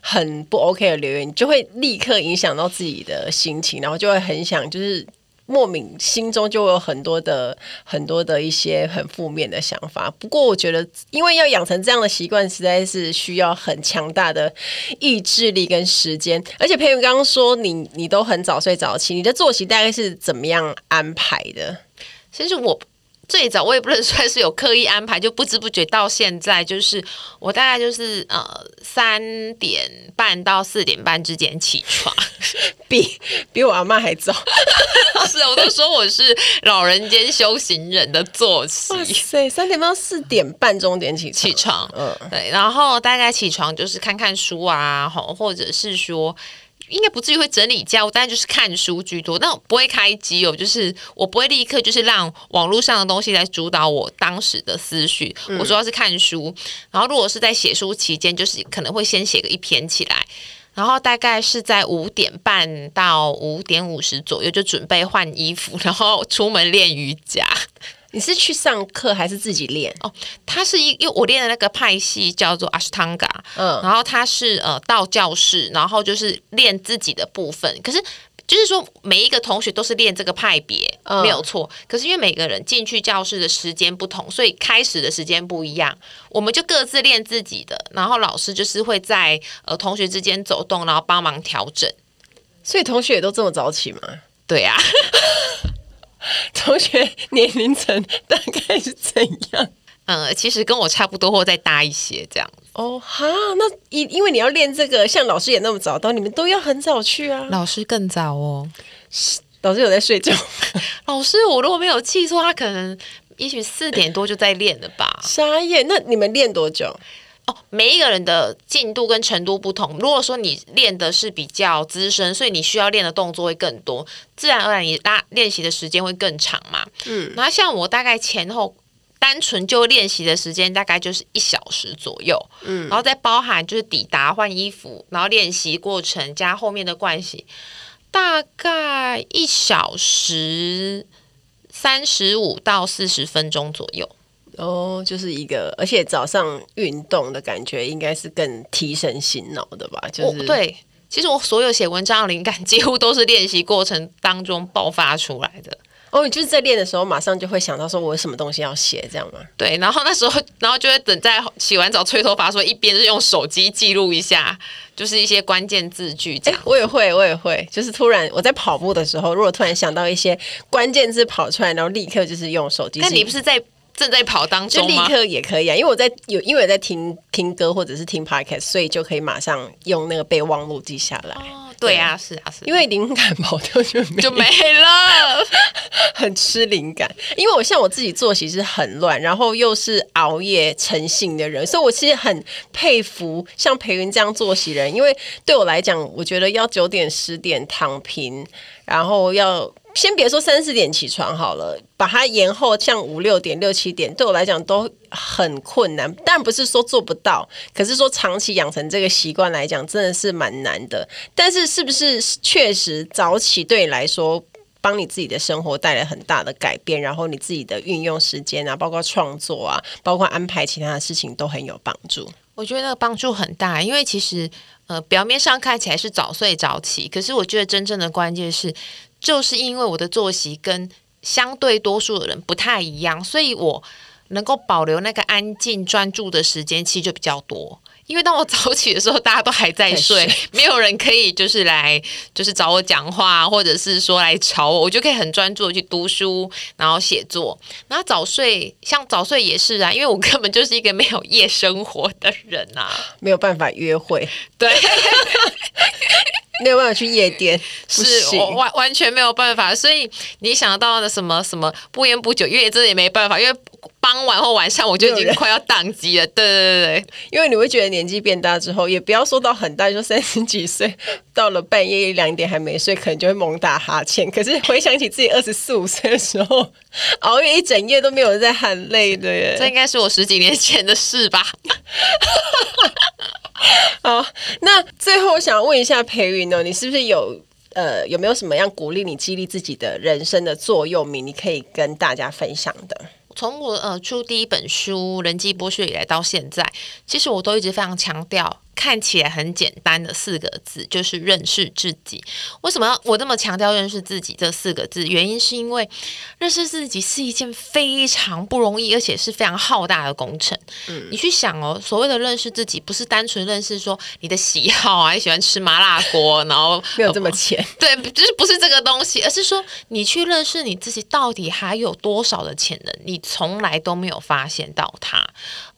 很不 OK 的留言，你就会立刻影响到自己的心情，然后就会很想就是。莫名心中就有很多的很多的一些很负面的想法。不过我觉得，因为要养成这样的习惯，实在是需要很强大的意志力跟时间。而且佩瑜刚刚说你你都很早睡早起，你的作息大概是怎么样安排的？其实我。最早我也不能算是有刻意安排，就不知不觉到现在，就是我大概就是呃三点半到四点半之间起床，比比我阿妈还早。是，我都说我是老人间修行人的作息。哇塞，三点半到四点半钟点起起床，嗯，对，然后大概起床就是看看书啊，或者是说。应该不至于会整理家务，但就是看书居多。但我不会开机哦，就是我不会立刻就是让网络上的东西来主导我当时的思绪。嗯、我主要是看书，然后如果是在写书期间，就是可能会先写个一篇起来，然后大概是在五点半到五点五十左右就准备换衣服，然后出门练瑜伽。你是去上课还是自己练？哦，他是一，因为我练的那个派系叫做阿斯汤嘎，嗯，然后他是呃道教式，然后就是练自己的部分。可是就是说每一个同学都是练这个派别，嗯、没有错。可是因为每个人进去教室的时间不同，所以开始的时间不一样，我们就各自练自己的。然后老师就是会在呃同学之间走动，然后帮忙调整。所以同学也都这么早起吗？对呀、啊。同学年龄层大概是怎样？呃，其实跟我差不多，或再大一些这样。哦哈，那因因为你要练这个，像老师也那么早到，你们都要很早去啊。老师更早哦，老师有在睡觉。老师，我如果没有记错，他可能也许四点多就在练了吧。傻眼，那你们练多久？每一个人的进度跟程度不同。如果说你练的是比较资深，所以你需要练的动作会更多，自然而然你拉练习的时间会更长嘛。嗯，然后像我大概前后单纯就练习的时间大概就是一小时左右。嗯，然后再包含就是抵达换衣服，然后练习过程加后面的惯习，大概一小时三十五到四十分钟左右。哦，就是一个，而且早上运动的感觉应该是更提神醒脑的吧？就是对，其实我所有写文章的灵感几乎都是练习过程当中爆发出来的。哦，你就是在练的时候，马上就会想到说，我有什么东西要写，这样吗？对，然后那时候，然后就会等在洗完澡吹头发，说一边是用手机记录一下，就是一些关键字句这样。我也会，我也会，就是突然我在跑步的时候，如果突然想到一些关键字跑出来，然后立刻就是用手机。那你不是在正在跑当中？就立刻也可以啊，因为我在有，因为我在听听歌或者是听 podcast，所以就可以马上用那个备忘录记下来。哦对啊，是啊，是，因为灵感跑掉就没就没了，很吃灵感。因为我像我自己作息是很乱，然后又是熬夜成性的人，所以我其实很佩服像培云这样作息人。因为对我来讲，我觉得要九点十点躺平，然后要。先别说三四点起床好了，把它延后像五六点、六七点，对我来讲都很困难。但不是说做不到，可是说长期养成这个习惯来讲，真的是蛮难的。但是是不是确实早起对你来说，帮你自己的生活带来很大的改变？然后你自己的运用时间啊，包括创作啊，包括安排其他的事情，都很有帮助。我觉得帮助很大，因为其实呃，表面上看起来是早睡早起，可是我觉得真正的关键是。就是因为我的作息跟相对多数的人不太一样，所以我能够保留那个安静专注的时间其实就比较多。因为当我 早起的时候，大家都还在睡，没有人可以就是来就是找我讲话，或者是说来吵我，我就可以很专注的去读书，然后写作。然后早睡，像早睡也是啊，因为我根本就是一个没有夜生活的人啊，没有办法约会，对。没有办法去夜店，是我完完全没有办法。所以你想到的什么什么不烟不酒，因为这也没办法，因为傍晚或晚上我就已经快要宕机了。对对对对，因为你会觉得年纪变大之后，也不要说到很大，就 三十几岁，到了半夜一两点还没睡，可能就会猛打哈欠。可是回想起自己二十四五岁的时候，熬夜一整夜都没有在喊累的耶，这应该是我十几年前的事吧。好，那最后我想问一下裴云呢，你是不是有呃有没有什么样鼓励你、激励自己的人生的座右铭，你可以跟大家分享的？从我呃出第一本书《人机剥削》以来到现在，其实我都一直非常强调。看起来很简单的四个字，就是认识自己。为什么要我这么强调认识自己这四个字？原因是因为认识自己是一件非常不容易，而且是非常浩大的工程。嗯，你去想哦，所谓的认识自己，不是单纯认识说你的喜好啊，你喜欢吃麻辣锅，然后 没有这么浅。对，就是不是这个东西，而是说你去认识你自己到底还有多少的潜能，你从来都没有发现到它，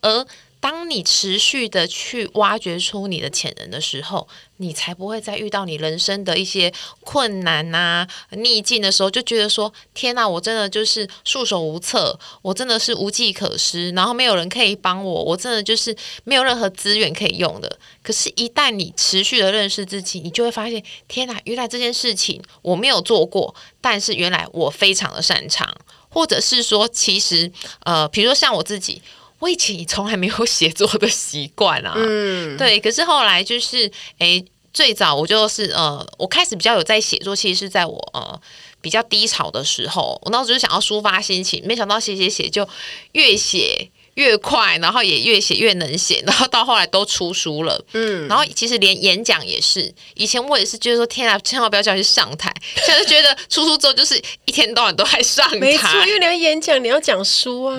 而。当你持续的去挖掘出你的潜能的时候，你才不会再遇到你人生的一些困难呐、逆境的时候，就觉得说：天哪，我真的就是束手无策，我真的是无计可施，然后没有人可以帮我，我真的就是没有任何资源可以用的。可是，一旦你持续的认识自己，你就会发现：天哪，原来这件事情我没有做过，但是原来我非常的擅长，或者是说，其实呃，比如说像我自己。我以前也从来没有写作的习惯啊，嗯，对。可是后来就是，哎，最早我就是呃，我开始比较有在写作，其实是在我呃比较低潮的时候，我那时候就想要抒发心情，没想到写写写就越写越快，然后也越写越能写，然后到后来都出书了，嗯。然后其实连演讲也是，以前我也是觉得说，天啊，千万不要叫我去上台，现在觉得出书之后就是一天到晚都在上台，没错，因为你要演讲，你要讲书啊。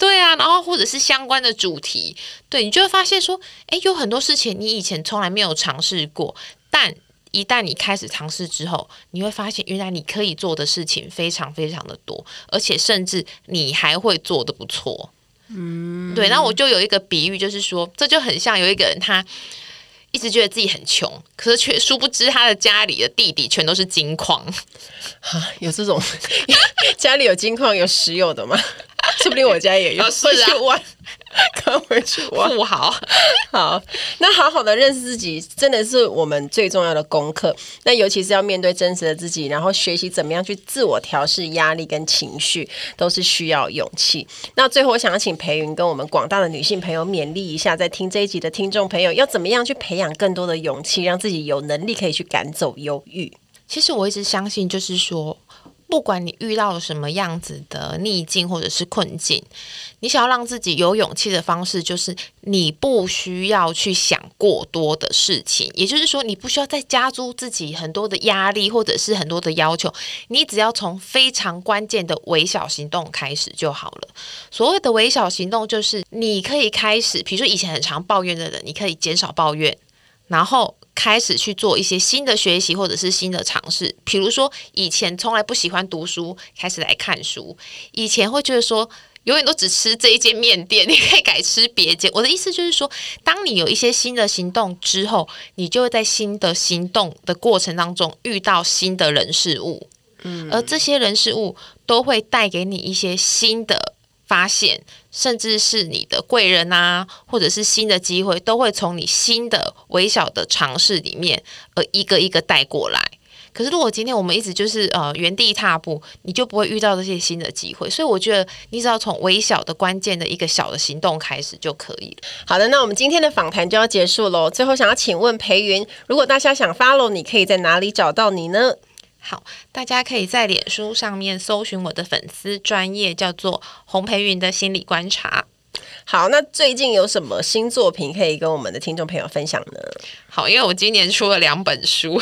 对啊，然后或者是相关的主题，对，你就会发现说，哎，有很多事情你以前从来没有尝试过，但一旦你开始尝试之后，你会发现原来你可以做的事情非常非常的多，而且甚至你还会做的不错。嗯，对，那我就有一个比喻，就是说，这就很像有一个人他一直觉得自己很穷，可是却殊不知他的家里的地底全都是金矿。啊，有这种 家里有金矿有石油的吗？说不定我家也有，回去玩，刚回去玩，不好。好，那好好的认识自己，真的是我们最重要的功课。那尤其是要面对真实的自己，然后学习怎么样去自我调试压力跟情绪，都是需要勇气。那最后，我想要请培云跟我们广大的女性朋友勉励一下，在听这一集的听众朋友，要怎么样去培养更多的勇气，让自己有能力可以去赶走忧郁。其实我一直相信，就是说。不管你遇到了什么样子的逆境或者是困境，你想要让自己有勇气的方式，就是你不需要去想过多的事情，也就是说，你不需要再加诸自己很多的压力或者是很多的要求，你只要从非常关键的微小行动开始就好了。所谓的微小行动，就是你可以开始，比如说以前很常抱怨的人，你可以减少抱怨，然后。开始去做一些新的学习或者是新的尝试，比如说以前从来不喜欢读书，开始来看书；以前会觉得说永远都只吃这一间面店，你可以改吃别间。我的意思就是说，当你有一些新的行动之后，你就会在新的行动的过程当中遇到新的人事物，嗯，而这些人事物都会带给你一些新的。发现，甚至是你的贵人啊，或者是新的机会，都会从你新的微小的尝试里面，呃一个一个带过来。可是，如果今天我们一直就是呃原地踏步，你就不会遇到这些新的机会。所以，我觉得你只要从微小的关键的一个小的行动开始就可以了。好的，那我们今天的访谈就要结束喽。最后，想要请问培云，如果大家想 follow，你可以在哪里找到你呢？好，大家可以在脸书上面搜寻我的粉丝专业，叫做洪培云的心理观察。好，那最近有什么新作品可以跟我们的听众朋友分享呢？好，因为我今年出了两本书，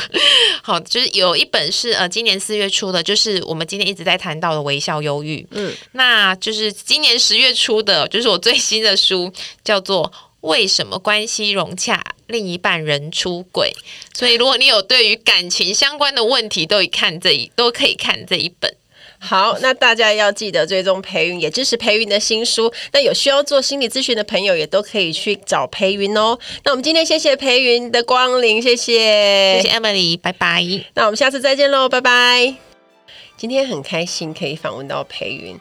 好，就是有一本是呃今年四月出的，就是我们今天一直在谈到的微笑忧郁，嗯，那就是今年十月出的，就是我最新的书，叫做。为什么关系融洽，另一半人出轨？所以，如果你有对于感情相关的问题，都可以看这一，都可以看这一本。好，那大家要记得追踪培云，也支持培云的新书。那有需要做心理咨询的朋友，也都可以去找培云哦。那我们今天谢谢培云的光临，谢谢，谢谢 Emily，拜拜。那我们下次再见喽，拜拜。今天很开心可以访问到培云，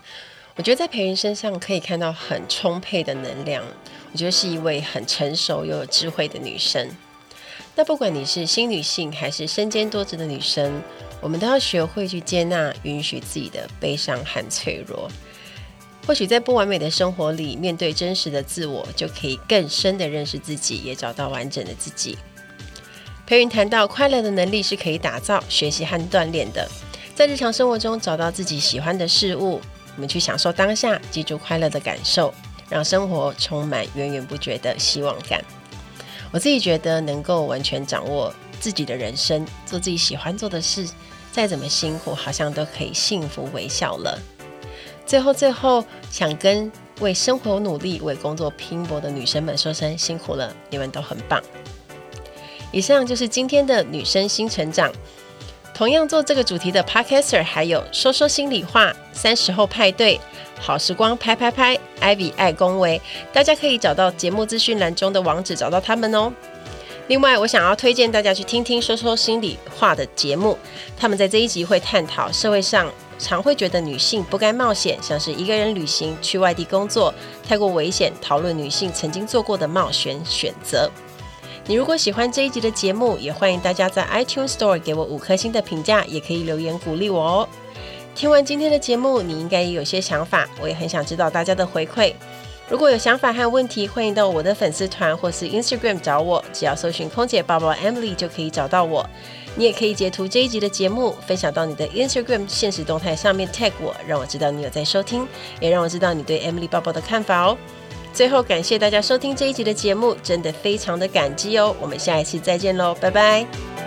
我觉得在培云身上可以看到很充沛的能量。我觉得是一位很成熟又有智慧的女生。那不管你是新女性还是身兼多职的女生，我们都要学会去接纳、允许自己的悲伤和脆弱。或许在不完美的生活里，面对真实的自我，就可以更深的认识自己，也找到完整的自己。培云谈到，快乐的能力是可以打造、学习和锻炼的。在日常生活中找到自己喜欢的事物，我们去享受当下，记住快乐的感受。让生活充满源源不绝的希望感。我自己觉得，能够完全掌握自己的人生，做自己喜欢做的事，再怎么辛苦，好像都可以幸福微笑了。最后，最后，想跟为生活努力、为工作拼搏的女生们说声辛苦了，你们都很棒。以上就是今天的女生新成长。同样做这个主题的 Podcaster 还有说说心里话、三十后派对、好时光拍拍拍、Ivy 爱恭维，大家可以找到节目资讯栏中的网址找到他们哦。另外，我想要推荐大家去听听说说心里话的节目，他们在这一集会探讨社会上常会觉得女性不该冒险，像是一个人旅行、去外地工作太过危险，讨论女性曾经做过的冒险选择。你如果喜欢这一集的节目，也欢迎大家在 iTunes Store 给我五颗星的评价，也可以留言鼓励我哦。听完今天的节目，你应该也有些想法，我也很想知道大家的回馈。如果有想法和问题，欢迎到我的粉丝团或是 Instagram 找我，只要搜寻“空姐报报 Emily” 就可以找到我。你也可以截图这一集的节目，分享到你的 Instagram 现实动态上面 tag 我，让我知道你有在收听，也让我知道你对 Emily 报报的看法哦。最后，感谢大家收听这一集的节目，真的非常的感激哦。我们下一期再见喽，拜拜。